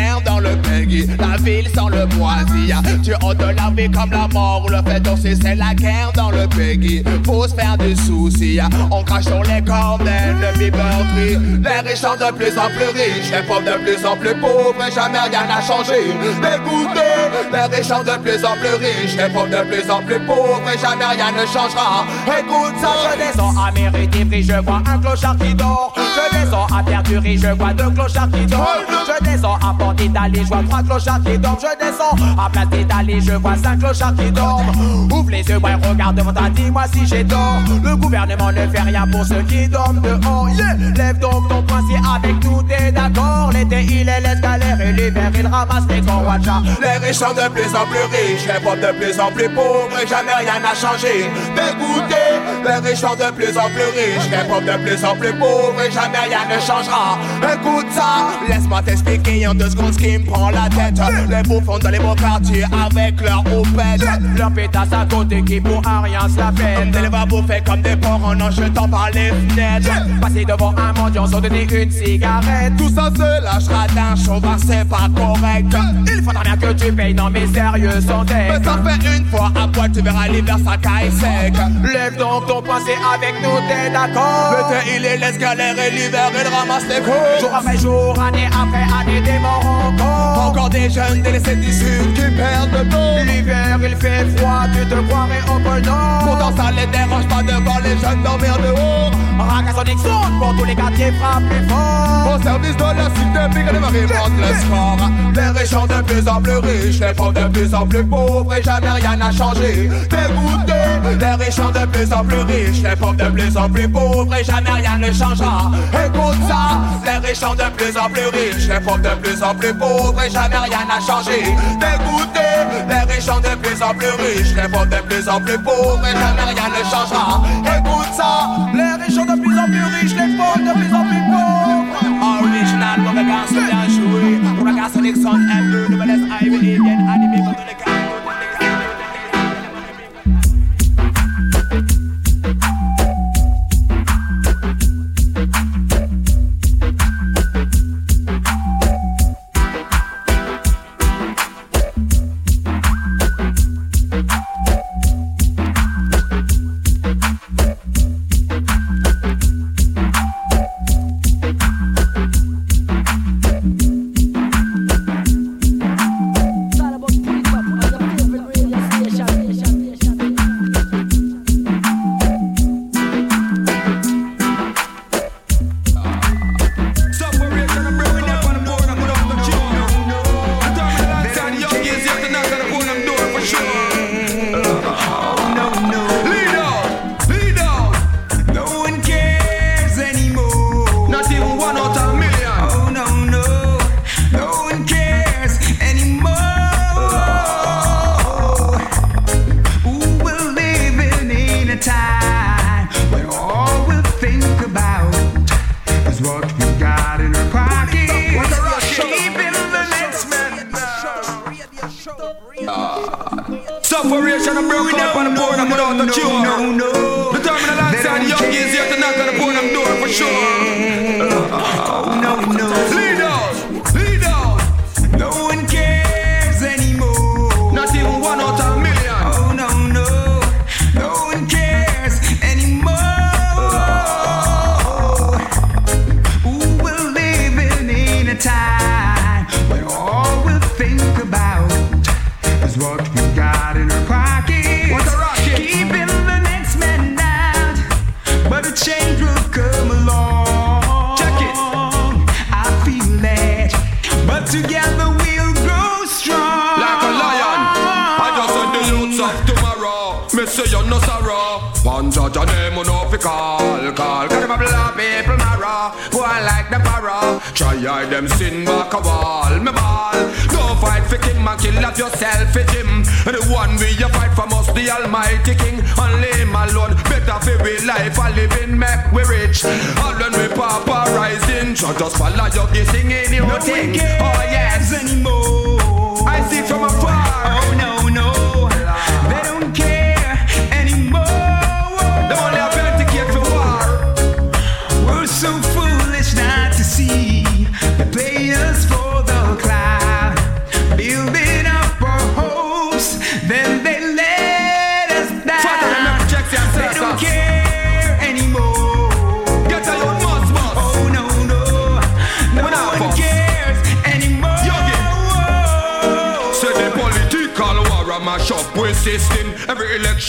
Speaker 21: le. La ville sans le moisi. Tu ôtes la vie comme la mort le fait danser, c'est la guerre dans le pays. Faut se faire des soucis. On crache sur les corps d'ennemis meurtris. Les riches sont de plus en plus riches, les pauvres de plus en plus pauvres. Et jamais rien n'a changé. Dégoûté, les riches sont de plus en plus riches, les pauvres de plus en plus pauvres. Et jamais rien ne changera. Écoute ça, je descends à Méritivry, je vois un clochard qui dort. Je descends à Perdurie, je vois deux clochards qui dorment. Je descends à Port d'Italie, je vois trois clochards qui dorment. Je descends à Place d'Italie, je vois cinq clochards qui dorment. Ouvre les yeux, ouais, regarde devant toi, dis-moi si j'ai tort. Le gouvernement ne fait rien pour ceux qui dorment dehors. Yeah. Lève donc ton poing si avec nous t'es d'accord. L'été il est laisse galère et l'hiver il ramasse les. Watcha. Les riches sont de plus en plus riches, les pauvres de plus en plus pauvres et jamais rien n'a changé. Dégoûté, les riches sont de plus en plus riches, les pauvres de plus en plus pauvres et jamais rien ne changera. Écoute ça, laisse-moi t'expliquer en deux secondes ce qui me prend la tête. Les bouffons dans les beaux quartiers avec leur houppette. Leur pétasse à côté qui pour rien se la peine. Des va bouffer comme des porcs en en jetant par les fenêtres. Passer devant un mendiant sans donner une cigarette. Tout ça se lâchera d'un chauvin, c'est pas correct. Il faudra bien que tu payes, non mais sérieux sans. Mais ça fait une fois à poil, tu verras l'hiver ça caille sec. Lève donc ton c'est avec nous, t'es d'accord? L'été il est laisse galérer, l'hiver il ramasse les coups. Jour après jour, année après année, des morts encore. Encore des jeunes délaissés du sud qui perdent le dos. L'hiver il fait froid, tu te croirais au pôle Nord. Pourtant ça les dérange pas de voir les jeunes dormir dehors. Ragazzo Nixon pour tous les quartiers frappe plus fort. Au service de la cité, Big et Marie monte le score. Les riches sont de plus en plus riches, les pauvres de plus en plus pauvres et jamais rien n'a changé. Dégoûté, les riches sont de plus en plus riches, les pauvres de plus en plus pauvres et jamais rien ne changera. Écoute ça, les riches sont de plus en plus riches, les pauvres de plus en plus pauvres et jamais rien n'a changé. Dégoûté, les riches sont de plus en plus riches, les pauvres de plus en plus pauvres et jamais rien ne changera. Écoute ça, les riches sont de plus en plus riches, les pauvres de plus en plus pauvres. Original, mauvais garçon bien joué. Ragazzo Nixon, M2, Nouvelle Ivy, Alien, animé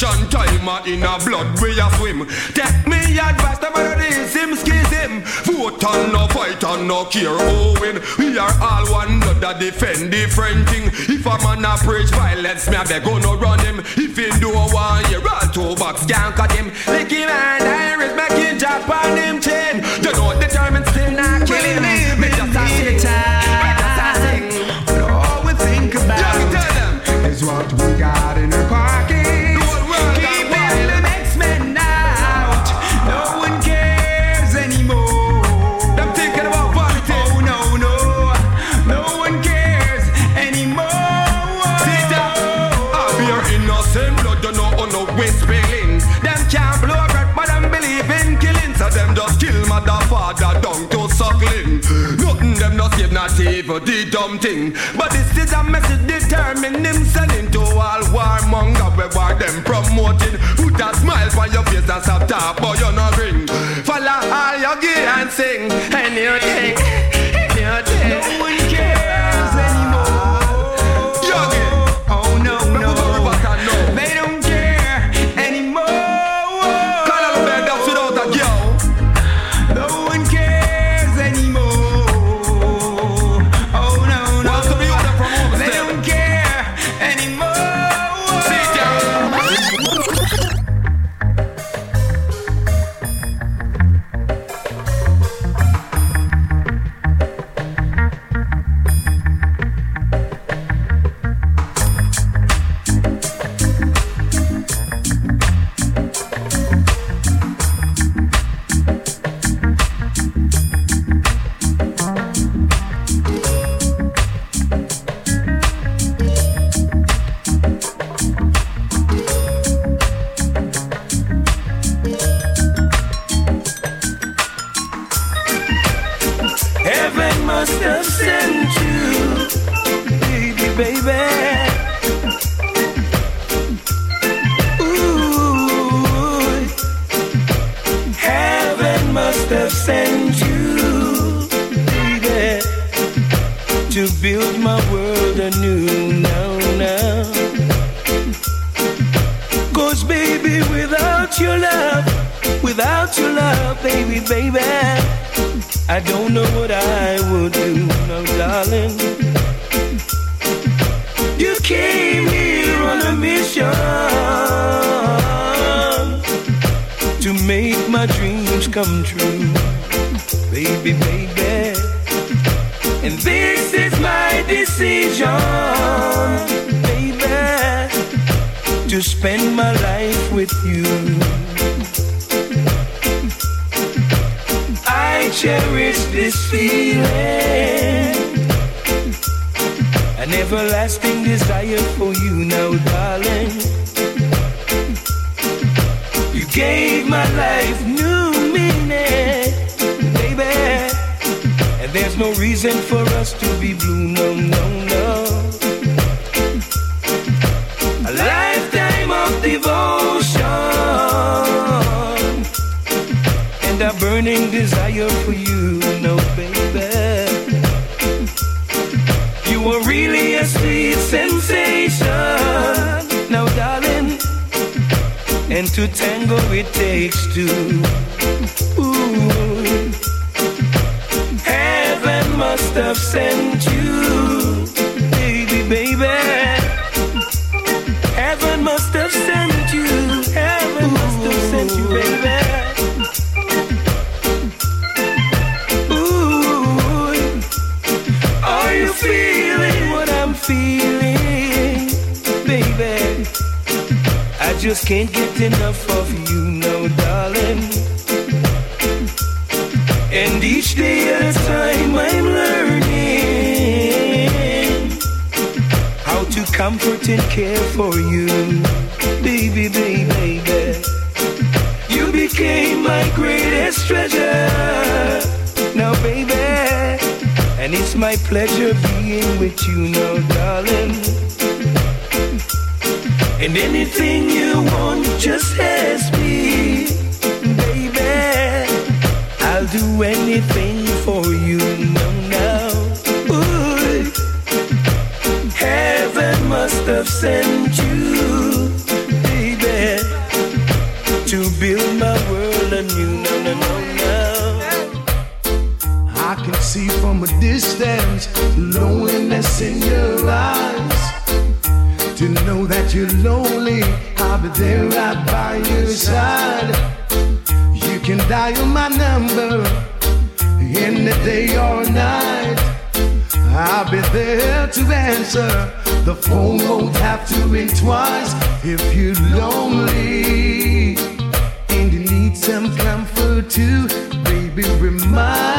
Speaker 11: election time in a blood we a swim. Take me advice, the man is him, skis him. Vote and no fight and no care who win. We are all one blood defend different thing. If a man a preach violence, me a beg no run him. If he do a one year all two box can cut him. Licky man, Irish making in Japan him chain. You know determined still not killing me.
Speaker 22: the
Speaker 11: dumb thing. But this is a message determined him selling to all warmonger. We war them promoting. Put a smile on your face and stop talk, but you're not ring. Follow all your gear and sing anything.
Speaker 16: desire for you now, darling. You gave my life new meaning, baby. And there's no reason for us to be blue, no, no, no. A lifetime of devotion and a burning desire for you. to tango it takes two. just can't get enough of you, no, darling. And each day at a time, I'm learning how to comfort and care for you, baby, baby, baby. You became my greatest treasure, now, baby. And it's my pleasure being with you, no, darling. And anything you want, just ask me, baby. I'll do anything
Speaker 12: that you're lonely, I'll be there right by your side. You can dial my number in the day or night. I'll be there to answer. The phone won't have to ring twice if you're lonely and you need some comfort too. Baby, remind.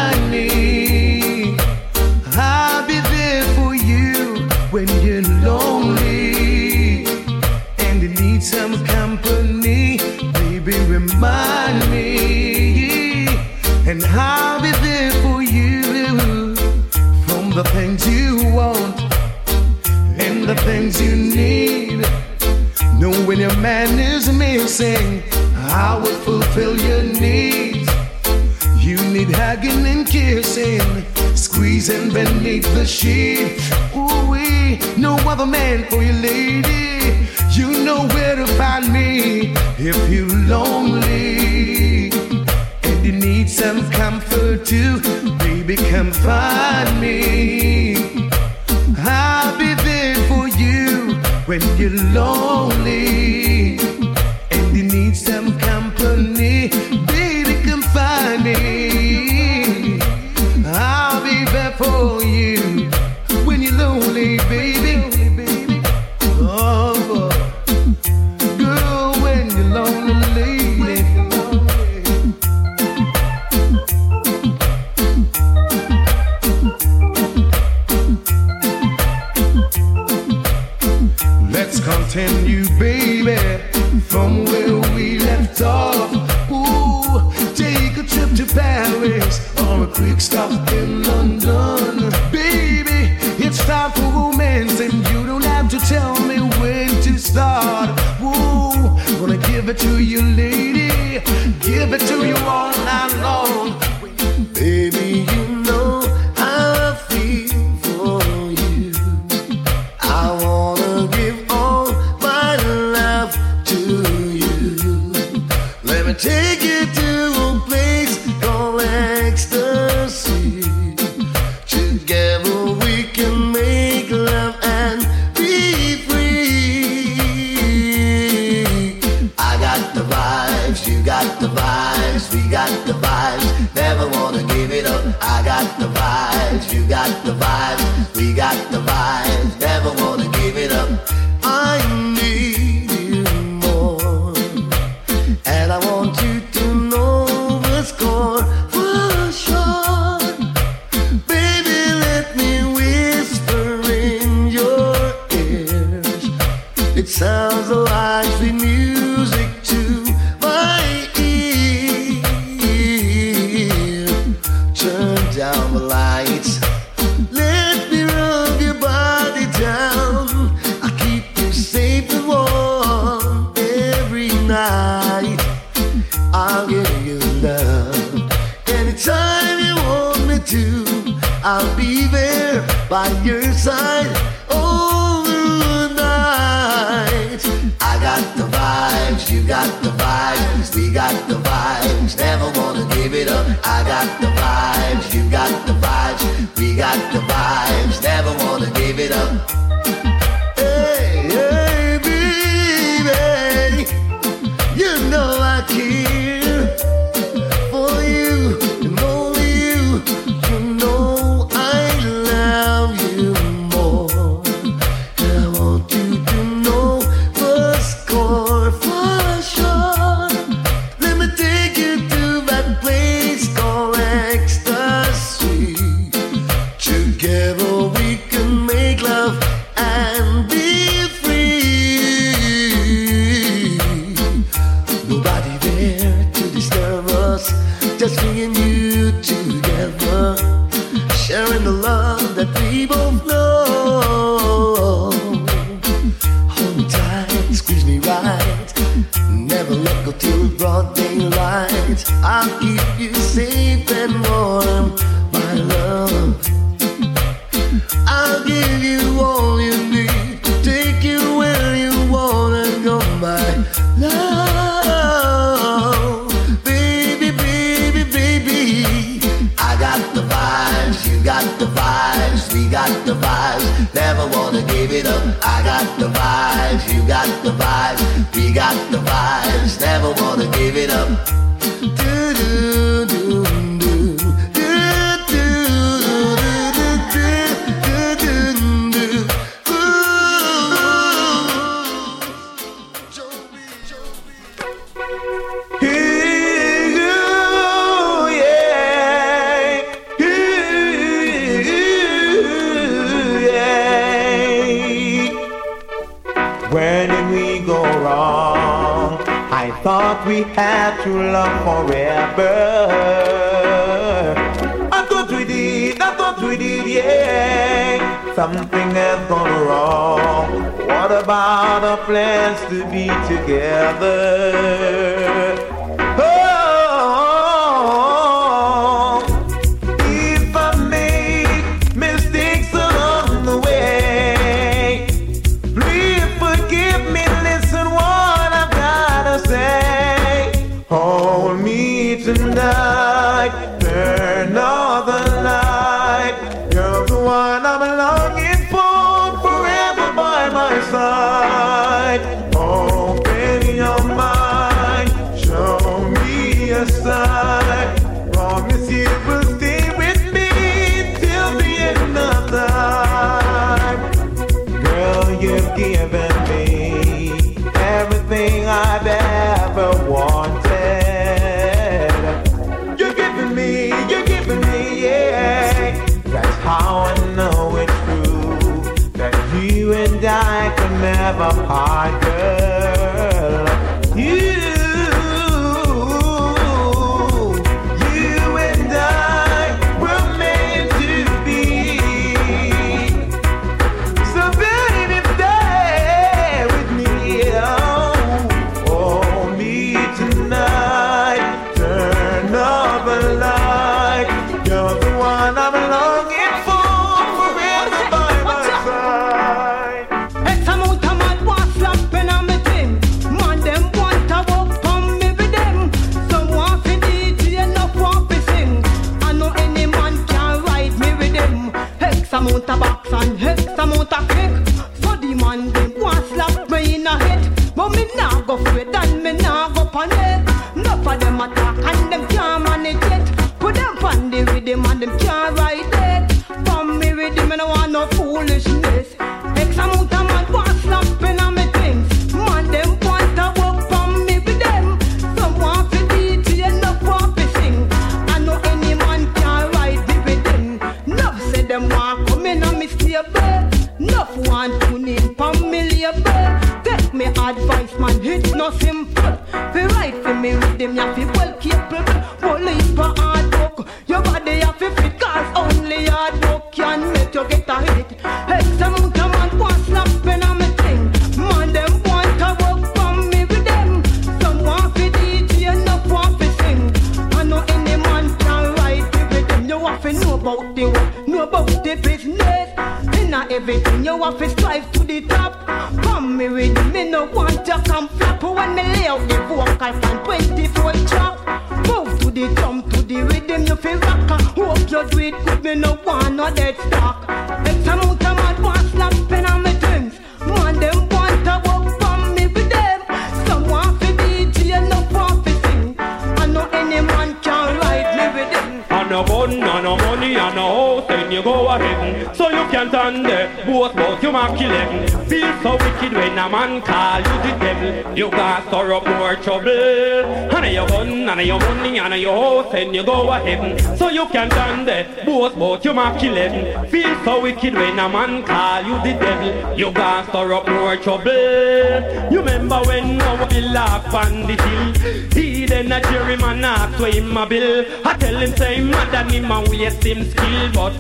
Speaker 12: And you, baby, from where we left off. Ooh, take a trip to Paris or a quick stop in London. Baby, it's time for romance, and you don't have to tell me when to start. Ooh, gonna give it
Speaker 1: to you later. I
Speaker 16: thought we had to love forever. I thought we did, I thought we did, yeah. Something has gone wrong. What about our plans to be together?
Speaker 23: have to strive to the top. Come me with me, no want to come flop. When me lay out the vocal from 24 chop. Move to the drum, to the rhythm, you feel rock. Hope you do it good, me no want no dead stock. Next time out, I'm at one slap, pen on my dreams. Man, them want to walk from me with them. Some want to DJ, no want to sing. I know any man can ride me with them.
Speaker 24: I no bun, I no money you go ahead. So you can't there, both both you kill him. Feel so wicked when a man call you the devil. You got stir up more trouble. And your bun, and your money, and your house, then you go ahead. So you can't there, both both you kill him. Feel so wicked when a man call you the devil. You got stir up more trouble. You remember when I was laugh on the hill? He then a Jerry man asked to him a bill. I tell him say him him and waste him skill, but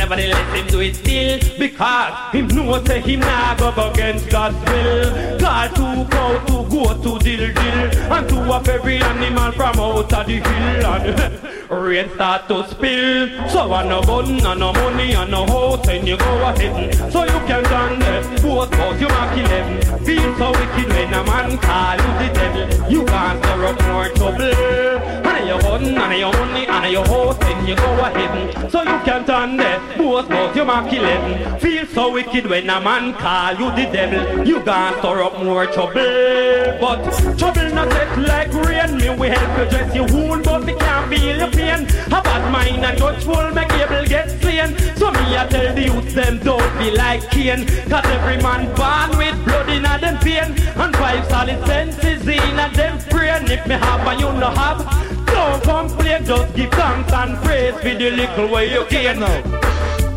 Speaker 24: nevertheless him do it still because him know say him nah go against God's will. God too proud to go to dill dill and to up every animal from out of the hill and rain start to spill. So I no bun and no money and no house and you go ahead so you can there. Both both you kill him. Feel so wicked when a man call you the devil. You can't stir up more trouble. Your bun and your money and your house and you go ahead so you can't turn there. Both both you might kill him. Feel so wicked when a man call you the devil. You can't stir up more trouble. But trouble not set like rain. Me we help you dress your wound, but me can't feel your pain. A bad mind and touchful make able get slain. So me I tell the youth them don't be like Cain. Cause every man born with blood in a them vein. And five solid senses in a them brain. If me have and you no have, don't complain. Just give thanks and praise for the little way you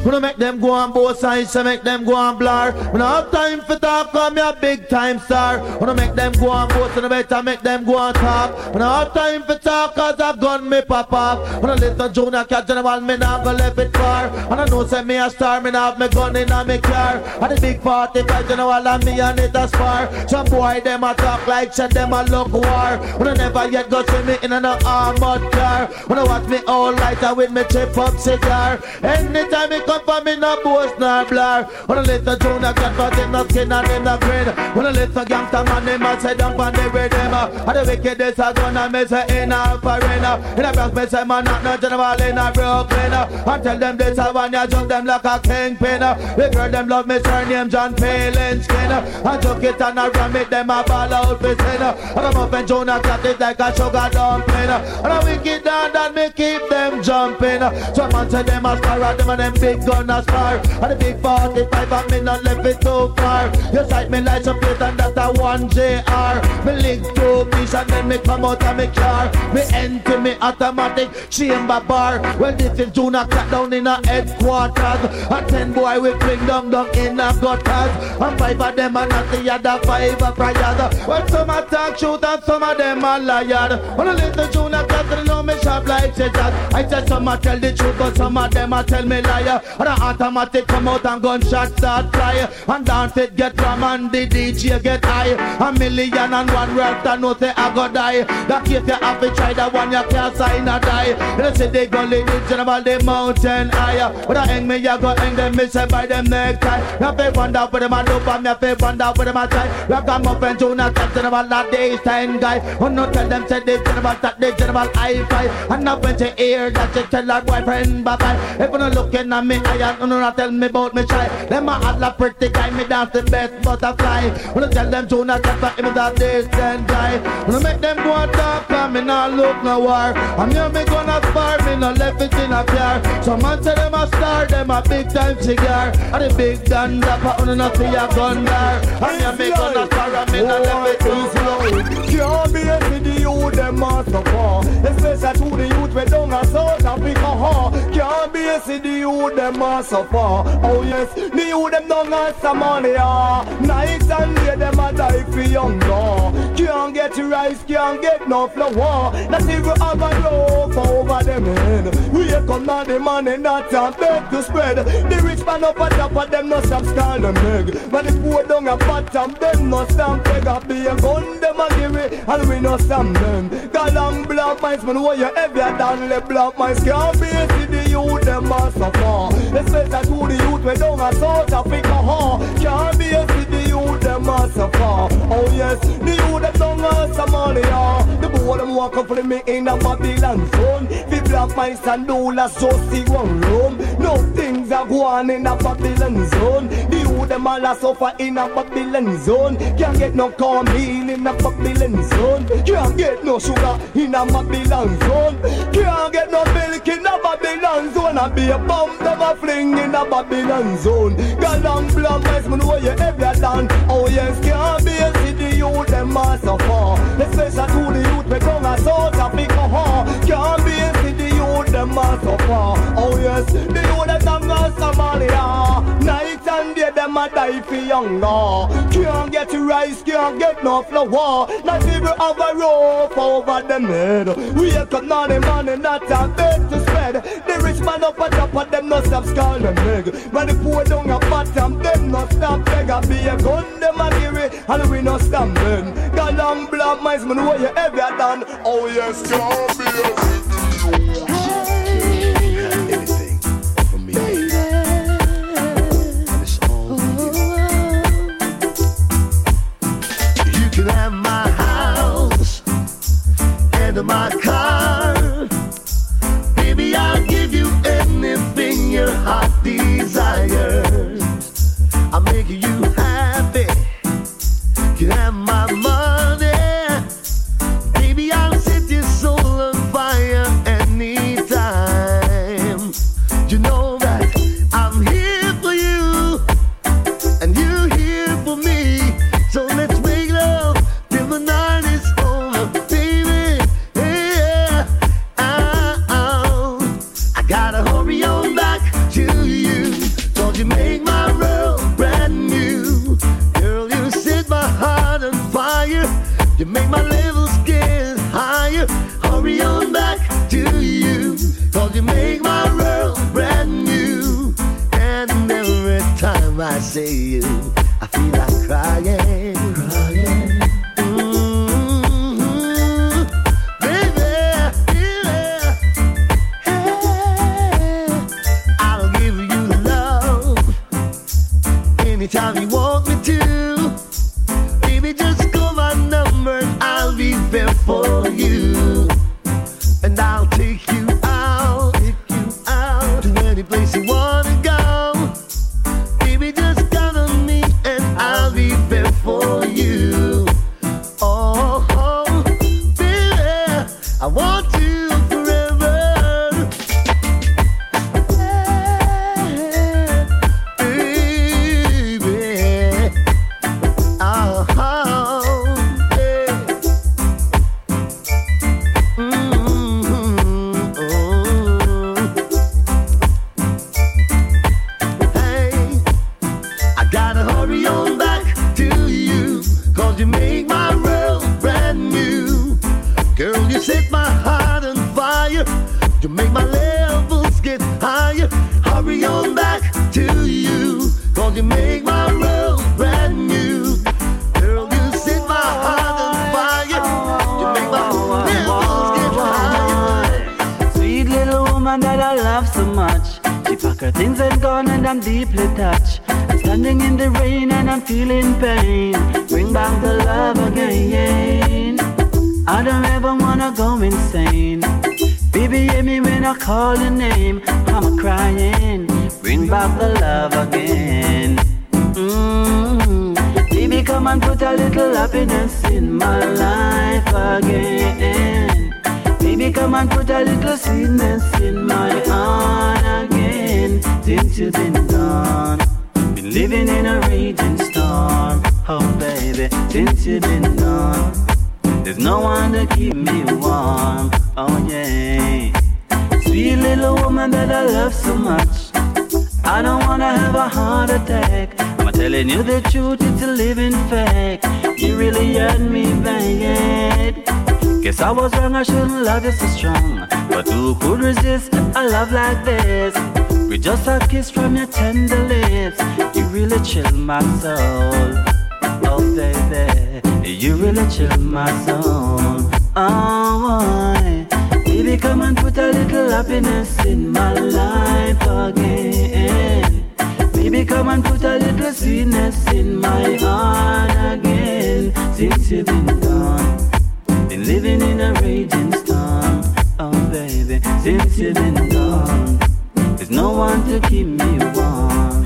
Speaker 24: can.
Speaker 25: Wanna make them go on both sides, so make them go on blur. When I have time for talk, call me a big time star. Wanna make them go on both, and I better make them go on talk. When I have time for talk, cause I've gun me pop off. When I listen to Junior Cat General, me not go left it far. And I know say me a star, me not have me gun in a me car. And the big party fight General and me and it a spar. Some boy them a talk like shit, them a look war. When I never yet go see me in an armored car. When I watch me all lighter with me chip up cigar. Anytime me for me no boast nor blur. When I little Junior Cat for them no skin and them no grin. When I little gangster man them a say down on the rhythm. And the wickedest a gonna me say in a foreign. In a Bronx me say man not no general in a Brooklyn. And tell them this a one ya jump them like a kingpin. The girl them love me surname John Palin skin. I took it and I ram it them a ball out for sin. And I'm up and Junior Cat it like a sugar dumpling. And I wicked down that me keep them jumping. So man say them a star them and them big gun a star. And the big 45 and me not left it too far. You sight me like some plate and that a one JR. Me link to fish and then me come out of me car. Me enter me automatic chamber bar. Well this is Junior Cat down in a headquarters. A ten boy we bring down down in a gutters. And five of them are not the other five are friars. Well some a talk shoot and some of them are liar. When a little Junior Cat they know me sharp like scissors. I said some a tell the truth but some of them a tell me liar. And a automatic come out and gunshot start fly. And dance it get ram and the DJ get high. A million and one wealth and no say I go die. That case you have to try that one you can't sign or die. They say they gully the general the mountain higher. But I hang me you go hang them me say by them necktie. Me to wonder what them a do but me to wonder what them a try. We come up and Junior Cat general that day time guy. Who no tell them say the general that the general high five. And now when you hear that you tell her boyfriend bye bye. If you no looking at me I am no not tell me about me try. Them a hot la pretty guy me dance the best butterfly. When I tell them Junior Cat but him that distant guy. When I make them go and talk and me not look no war. I'm here me gonna spar me no left it in a car. Some man say them a star them a big time cigar. And the big gun dapper on no see a gun there. I'm here me gonna spar and me no left it in slow.
Speaker 26: Can't be a youth them must suffer. Especially to the youth we down a South Africa huh? Can't be a city youth them must suffer. Oh yes, the youth them down a Somalia Nights and day them a die for younger. Can't get rice, can't get no flour. Not even have a loaf over them head. We come now the money not a bed to spread. The rich man up a top of them no stop stall them leg But the poor down a bottom them no stand beg a be a gun them a give it and we no stand them. The long black mice man why you heavier than the black mice can't be a city youth them a suffer. Especially to the youth we down a South Africa, huh? Can't be the youth them a suffer. Oh yes, the youth them down a Somalia. The boy them walk up for me in a Babylon zone. The black mice and doulas so see one room. No things are going in a Babylon zone. The youth them all a suffer in a Babylon zone. Can't get no corn in a Babylon zone. Can't get no sugar in a Babylon zone. Can't get no milk in a Babylon zone. I be a them a fling in a Babylon zone. Galang blood mice man where you ever done. Oh yes, can't be a city youth them a suffer. Especially to the youth we come a South Africa, huh? Can't be a city youth them a suffer. Oh yes, the youth them Somalia. Night and day them a die for younger. Can't get rice, can't get no flour. Not even have a roof over them head. We have now the money, not a bed to spread. The rich man up a top of them no stop skull and leg. When the poor down a bottom, them no stop beg. I be a gun, them a carry, and we no stand them. Got long black mice, man, what you ever done? Oh yes, can't
Speaker 1: my car. Baby, I'll give you anything your heart desires. I see you, I feel like crying. You make my levels get higher. Hurry on back to you, cause you make my world brand new. Girl, you set my heart on fire, you make my levels get higher.
Speaker 14: Sweet little woman that I love so much. She pack her things and gone and I'm deeply touched. I'm standing in the rain and I'm feeling pain. Bring back the love again. I don't ever wanna go insane. Baby, hear me when I call your name. I'm a crying. Bring back the love again. mm Baby, come and put a little happiness in my life again. Baby, come and put a little sweetness in my heart again. Since you've been gone, been living in a raging storm. Oh, baby, since you've been gone, there's no one to keep me warm. Oh, yeah. Sweet little woman that I love so much. I don't wanna have a heart attack. I'm telling you the truth, it's a living fact. You really hurt me bad. Guess I was wrong, I shouldn't love you so strong. But who could resist a love like this? With just a kiss from your tender lips, you really chill my soul. Oh, baby, you really chill my soul. Oh, why? Baby,
Speaker 27: come and put a little happiness in my life again. Baby, come and put a little sweetness in my heart again. Since you've been gone, been living in a raging storm. Oh, baby, since you've been gone, there's no one to keep me warm.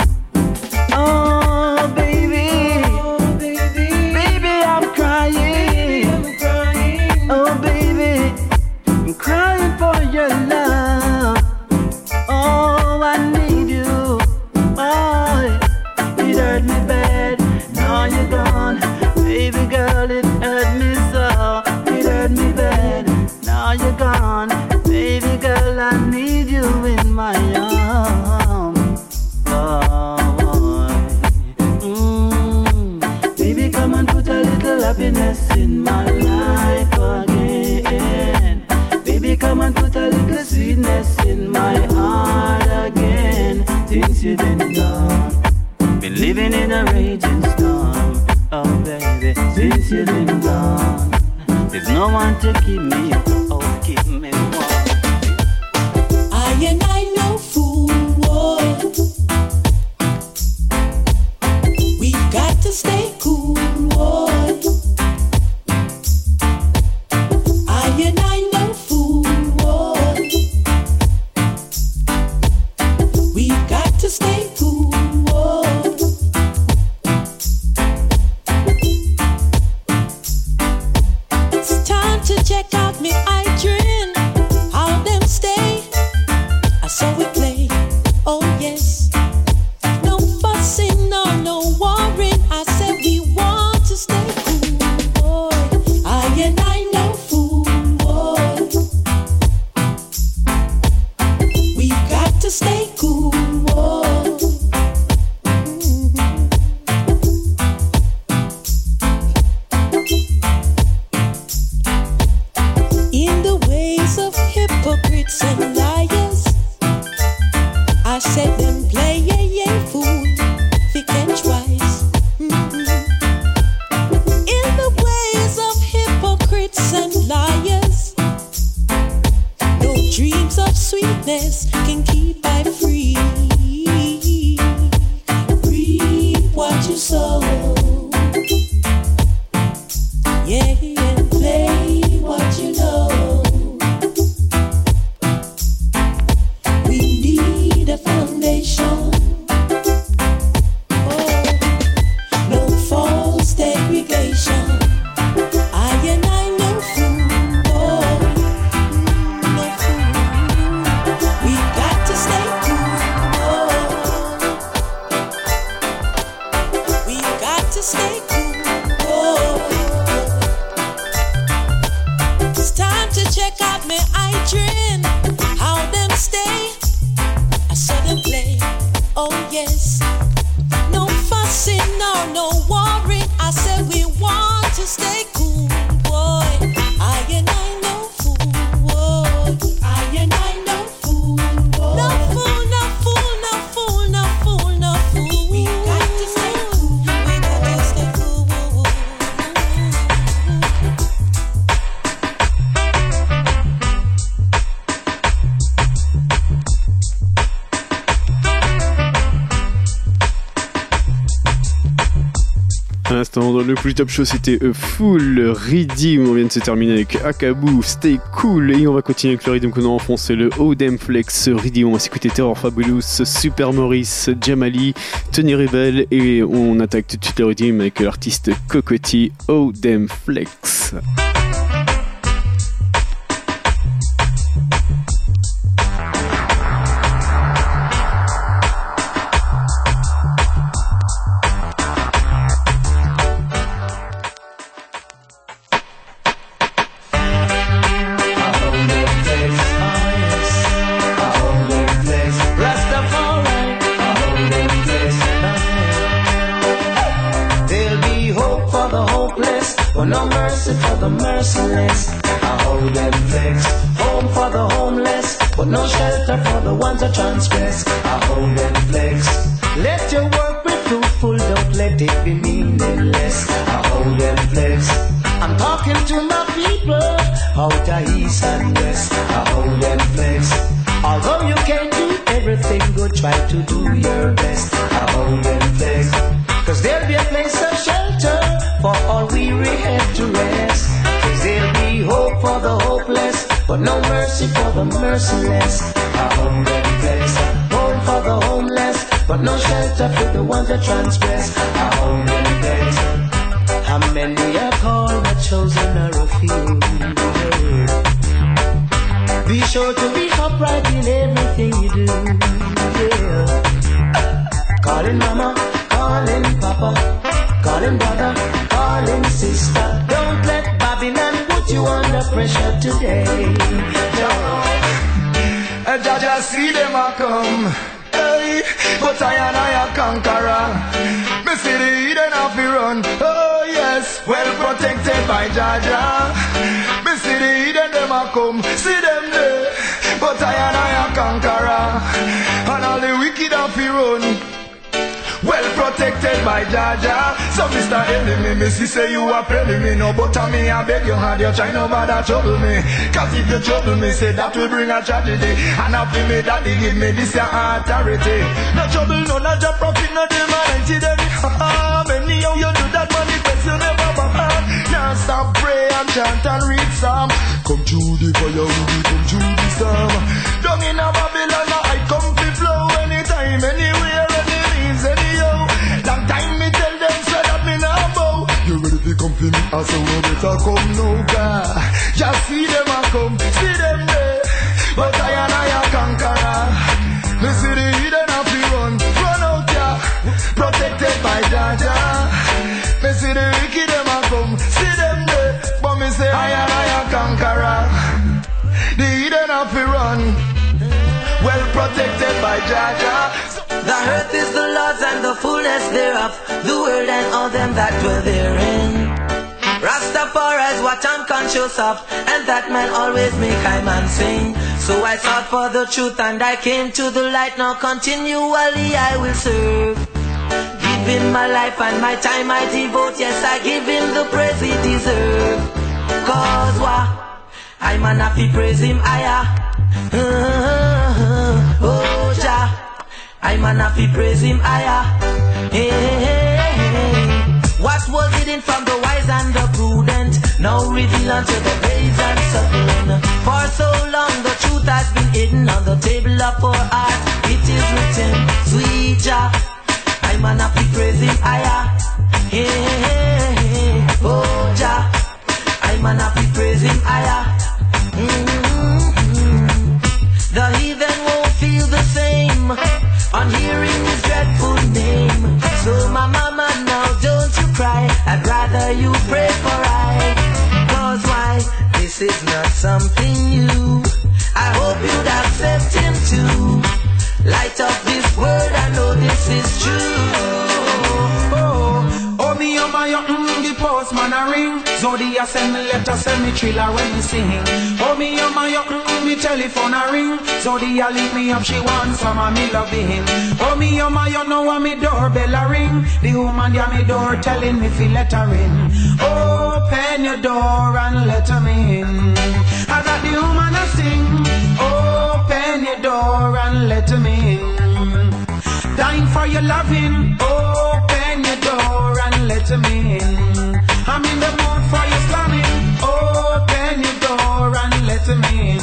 Speaker 27: Oh. There's no one to keep me
Speaker 3: le top show c'était Full Redeem. On vient de se terminer avec Akabu, Stay Cool. Et on va continuer avec le rythme qu'on a enfoncé le Odem Flex Redeem. On va s'écouter Terror Fabulous, Super Maurice, Jamali, Tony Rebel. Et on attaque tout de suite le Redeem avec l'artiste Cocotti Odem Flex.
Speaker 28: Conqueror. And all the wicked off the run. Well protected by Jaja. So Mr. Enemy, me see say you are penny me no but tell me I beg your hand, you try no bother trouble me. Cause if you trouble me, say that will bring a tragedy. And after me daddy give me this your authority. No trouble, no not your profit, no them mighty them. Anyhow you do that manifest, you never back. Now stop pray and chant and read some. Come to the fire come through the storm. Down in a Babylon, I come to flow anytime, anywhere, any means, anyhow. Long time me tell them, say that me now bow. You ready to come for me? I say, well, better come now, God. Just see them a come, see them there. But I
Speaker 14: earth is the Lord's and the fullness thereof, the world and all them that dwell therein. Rastafari is what I'm conscious of, and that man always make I man sing. So I sought for the truth and I came to the light. Now continually I will serve. Give my life and my time I devote. Yes, I give him the praise he deserve. Cause why? I'm happy praise him higher. Ah. Oh, Jah. I'm an happy praise him higher. Hey, hey, hey. What was hidden from the wise and the prudent, now revealed unto the brave and subtle. For so long the truth has been hidden on the table of our heart. It is written, sweet Jah, I'm an happy praise him higher. Hey, hey, hey, oh Jah, I'm an happy praise him higher. Mhm. The heathen won't feel the same on hearing his dreadful name. So my mama, now don't you cry. I'd rather you pray for I. Cause why? This is not something new. I hope you'd accept him too. Light of this world, I know this is true.
Speaker 12: Oh, oh me oh my oh, mm, postman a ring. Zodia send me letter, send me thriller when me sing. Oh me oh my mm, me telephone a ring. Zodia lift me up, she wants some of me loving. Oh me oh my oh, now a me doorbell a ring. The woman at me door telling me fi let her in. Open your door and let her in. I got the woman a sing. Open your door and let her in. Dying for your loving. Open your door and let him in. I'm in the mood for your slamming. Open your door and let him in.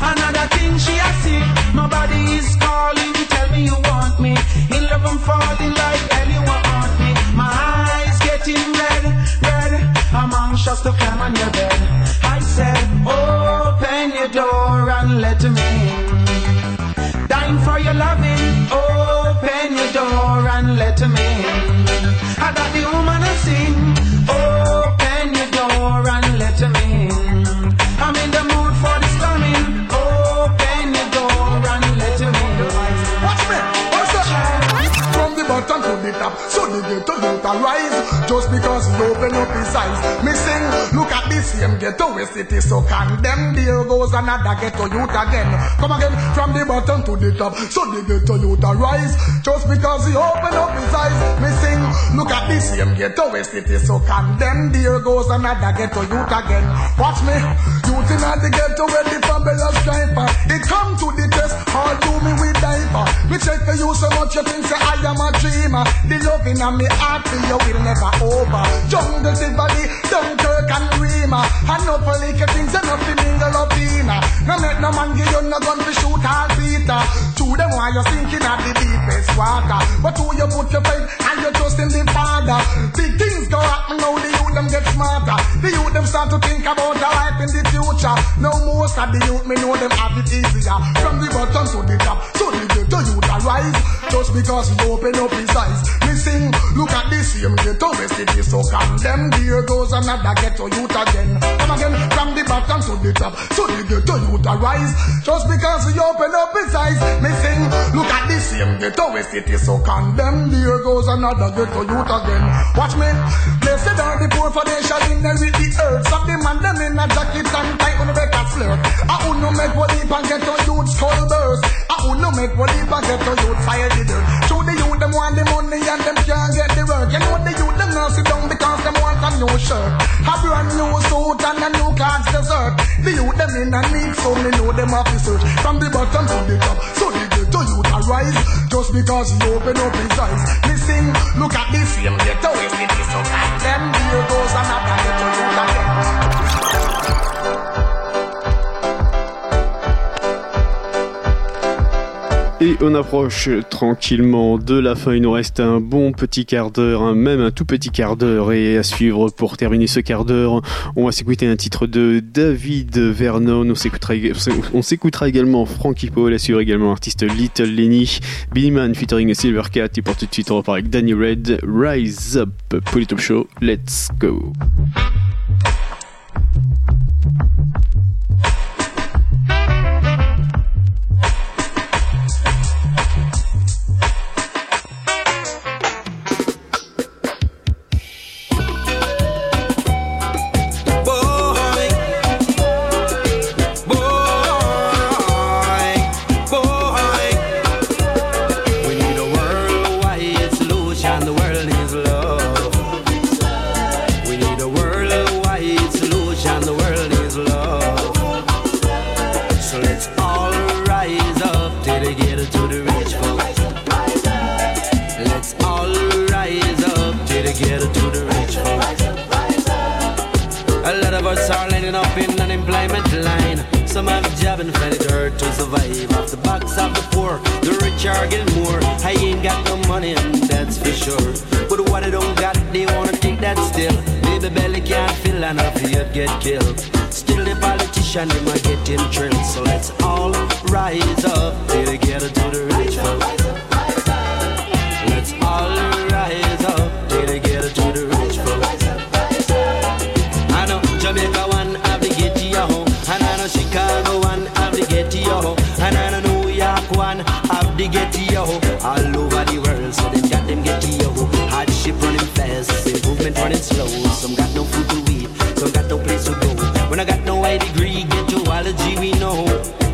Speaker 12: Another thing she has seen. My body is calling. Tell me you want me. In love I'm falling like hell you want me. My eyes getting red, red. I'm anxious to climb on your bed. I said, open your door and let him in. Dying for your loving. The
Speaker 29: top, so the
Speaker 10: ghetto youth a rise. Just because he open up his eyes. Me sing, look at this same ghetto where city so condemned. There goes another ghetto youth again. Come again, from the bottom to the top. So the ghetto youth a rise. Just because he open up his eyes. Me sing, look at this same ghetto where city so condemned. There goes another ghetto youth again. Watch me, youth in the ghetto where the fabulous striper. It come to the test, all do me with diaper. Me check for you so much you think say I am a dreamer. The loving of me heart for you will never over. Jungle Tivoli, Dunkirk and Rema. And no for little things and nothing mingle up in. No make no man give you no gun to shoot all Peter. To them while you're sinking at the deepest water. But who you put your faith and you trust in the Father. Big things go happen now, the youth them get smarter. The youth them start to think about their life in the future. No most of the youth me know them have it easier. From the bottom to the top, so the ghetto youth arise. Just because he open up his eyes. Me sing, look at this same ghetto city so condemned. There goes another ghetto youth again. Come again, from the bottom to the top, so the ghetto youth arise. Just because he open up his eyes. Sing, look at this same ghetto city so condemned. There goes another ghetto youth again. Watch me, blessed are the poor for they shall inherit the earth. The man them in a jacket and tight on the back a flirt. I who no make what leap and get to youth skull burst. I who no make what leap and get to youth fire the dirt. To the youth them want the money and them can't get the work. You know the youth them now sit down because them want a new shirt. A brand new suit and a new cards dessert. The youth them in a need so me know them have to search. From the bottom to the top. So the ghetto youth arise. Just because he open up his eyes. Listen, look at this same ghetto is it is so. Them here goes another ghetto youth again.
Speaker 3: Et on approche tranquillement de la fin. Il nous reste un bon petit quart d'heure, même un tout petit quart d'heure. Et à suivre pour terminer ce quart d'heure, on va s'écouter un titre de David Vernon. On s'écoutera, également Frankie Paul, suivre également l'artiste Little Lenny, Billy Man featuring Silvercat. Et pour tout de suite, on repart avec Danny Red, Rise Up, Polytop Show. Let's go.
Speaker 14: Some have and find it hard to survive. Off the backs of the poor, the rich are getting more. I ain't got no money, that's for sure. But what I don't got, they wanna take that still. Baby belly can't fill, and if you get killed. Still the politician, they might get him thrilled. So let's all rise up to the ghetto to the rich folks.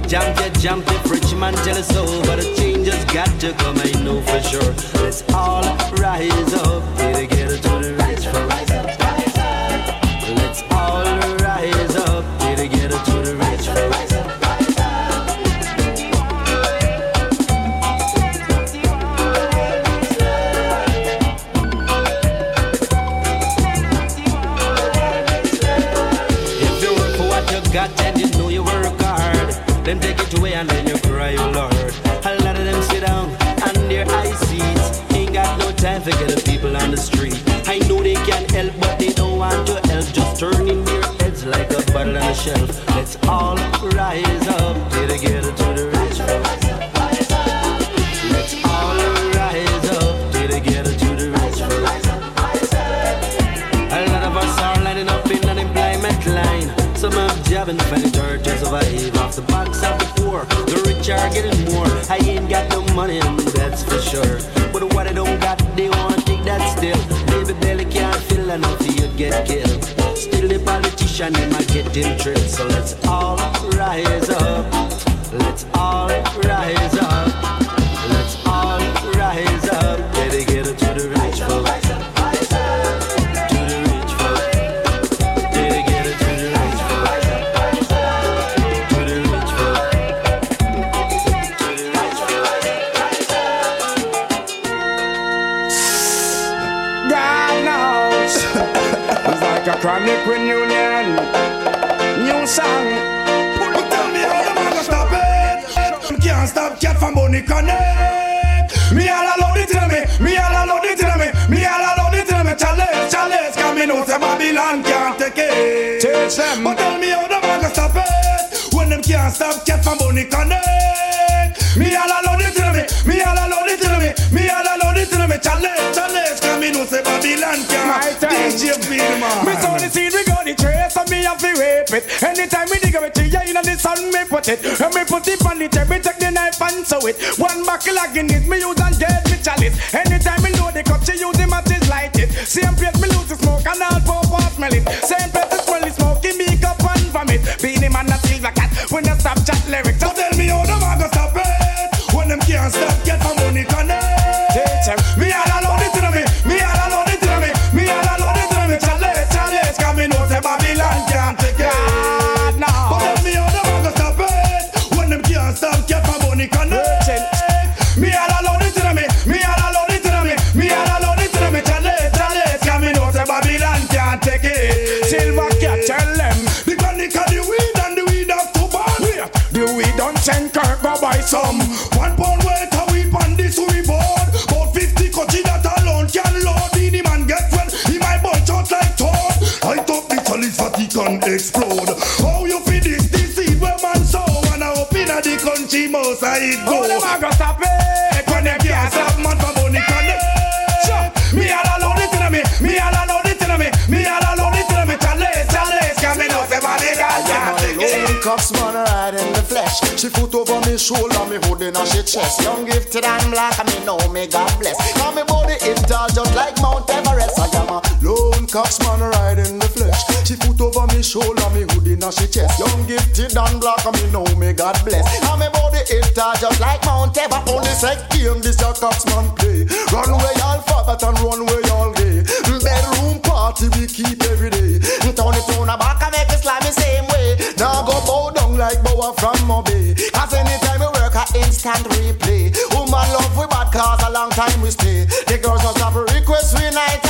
Speaker 14: Jump it, jump it, rich man tell us. But a change has got to come, I know for sure. Let's all rise up, shelf. Let's all rise up to the ghetto to the rich folks. Let's all rise up to the ghetto to the rich folks. A lot of us are lining up in unemployment line. Some have job and find it to survive. Off the backs of the poor, the rich are getting more. I ain't got no money, that's for sure. But what I don't got, they wanna take that still. Baby delicate feeling until you get killed. Still the politician him a him drilled. So let's
Speaker 30: Me Babylon can't take it Teach them But tell me how the man gonna stop it When them can't stop cat from Bonnie Connect Me all alone it tell me Me all alone it tell me Me all alone it tell me Challenge, challenge Cause me know say Babylon can't DJ feel
Speaker 15: Me saw the seed, we got the trace, and me have to rape it. Anytime we dig a tree, yeah, in the sun, me put it. And me put it on the table, take the knife and sew it. One buckle of Guinness, me use and get me chalice. Anytime me load the cup, she use the matches light it. Same place
Speaker 30: country I it go
Speaker 15: Oh, them a go stop it.
Speaker 30: When them can't stop man for money connect Me all alone it to me Me all alone it to me Me all alone it to me Chalice, chalice Cause me know say Vatican can't take it
Speaker 28: Cups man right in the flesh. She foot over me shoulder, me hood in her she chest. Young gifted and black, and me know me God bless. Now me body it tall just like Mount Everest. I am a lone cops man right in the flesh. She foot over me shoulder, me hood in her she chest. Young gifted and black, and me know me God bless. Now me body it tall just like Mount Everest. Only sex game this your man play. Run where y'all forget and run away y'all gay. Bedroom party we keep every day. Turn it on a back and make it slime the same way. Now go bow down like boa from Moby. Cause anytime we work I instant replay. Woman love we bad cause a long time we stay. The girls must have a request we night and day.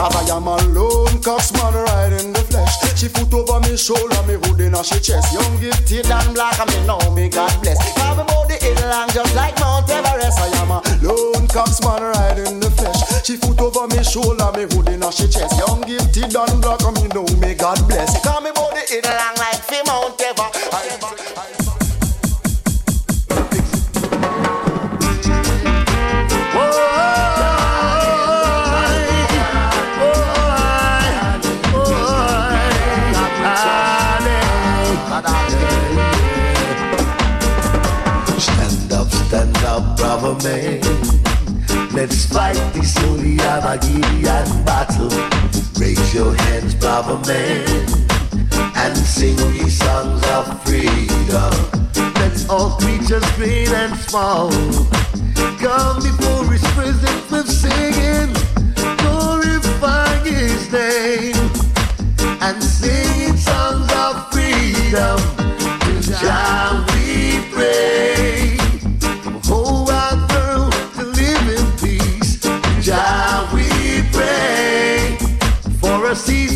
Speaker 28: Cause I am a lone cox man right in the flesh. She foot over me shoulder, me hood in she chest. Young gifted and black and me know me God bless. Cause me body it long just like Mount Everest. I am a lone cox man right in the flesh. She foot over me shoulder, me hood in she chest. Young gifted and black and me know me God bless. Cause me body it long like fi Mount Everest.
Speaker 1: Up. Let's fight this holy Armageddon battle. Raise your hands, brother man, and sing these songs of freedom. Let's all creatures great and small come before His presence with singing, glorifying His name, and singing songs of freedom. For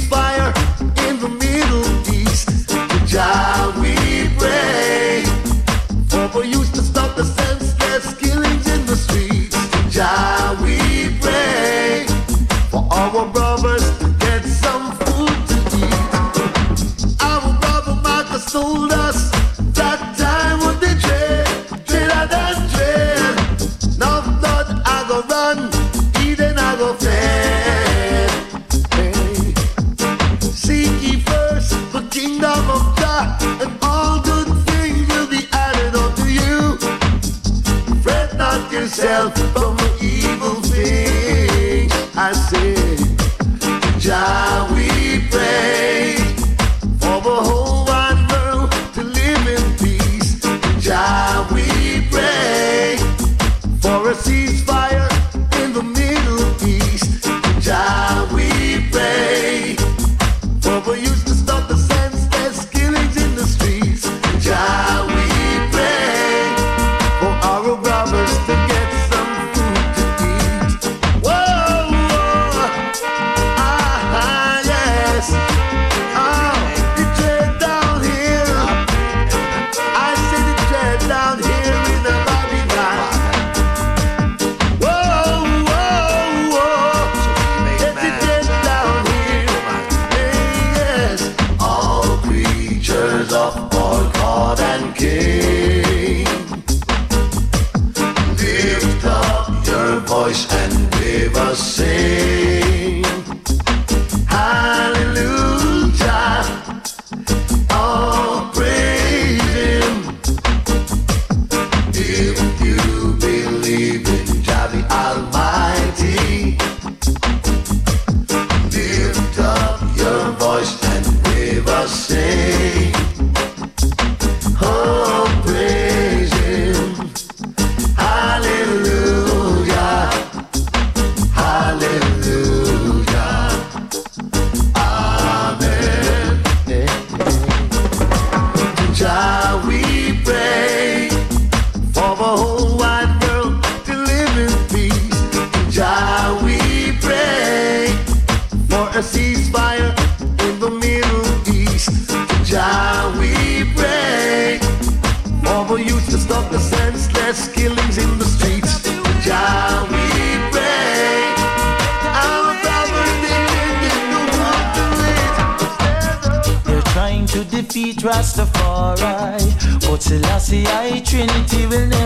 Speaker 14: Rastafari. But Selassie, I Trinity will never.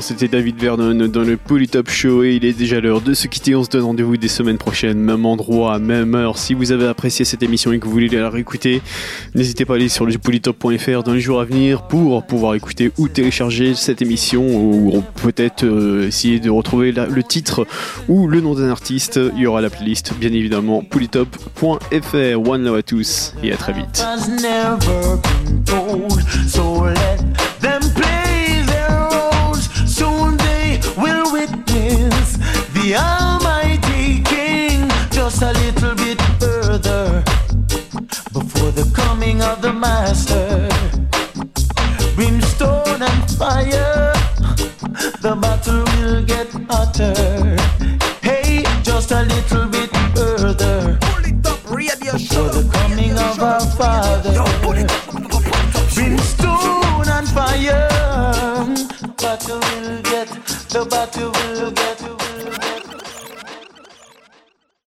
Speaker 3: c'était David Vernon dans le Polytop Show et il est déjà l'heure de se quitter. On se donne rendez-vous des semaines prochaines, même endroit, même heure. Si vous avez apprécié cette émission et que vous voulez la réécouter, n'hésitez pas à aller sur le polytop.fr dans les jours à venir pour pouvoir écouter ou télécharger cette émission ou peut-être euh, essayer de retrouver le titre ou le nom d'un artiste. Il y aura la playlist, bien évidemment, polytop.fr. One love à tous et à très vite.
Speaker 14: of the master. Brimstone and fire, the battle will get hotter. Hey, just a little bit further. For the coming of our Father. Brimstone and fire, battle will get, the battle will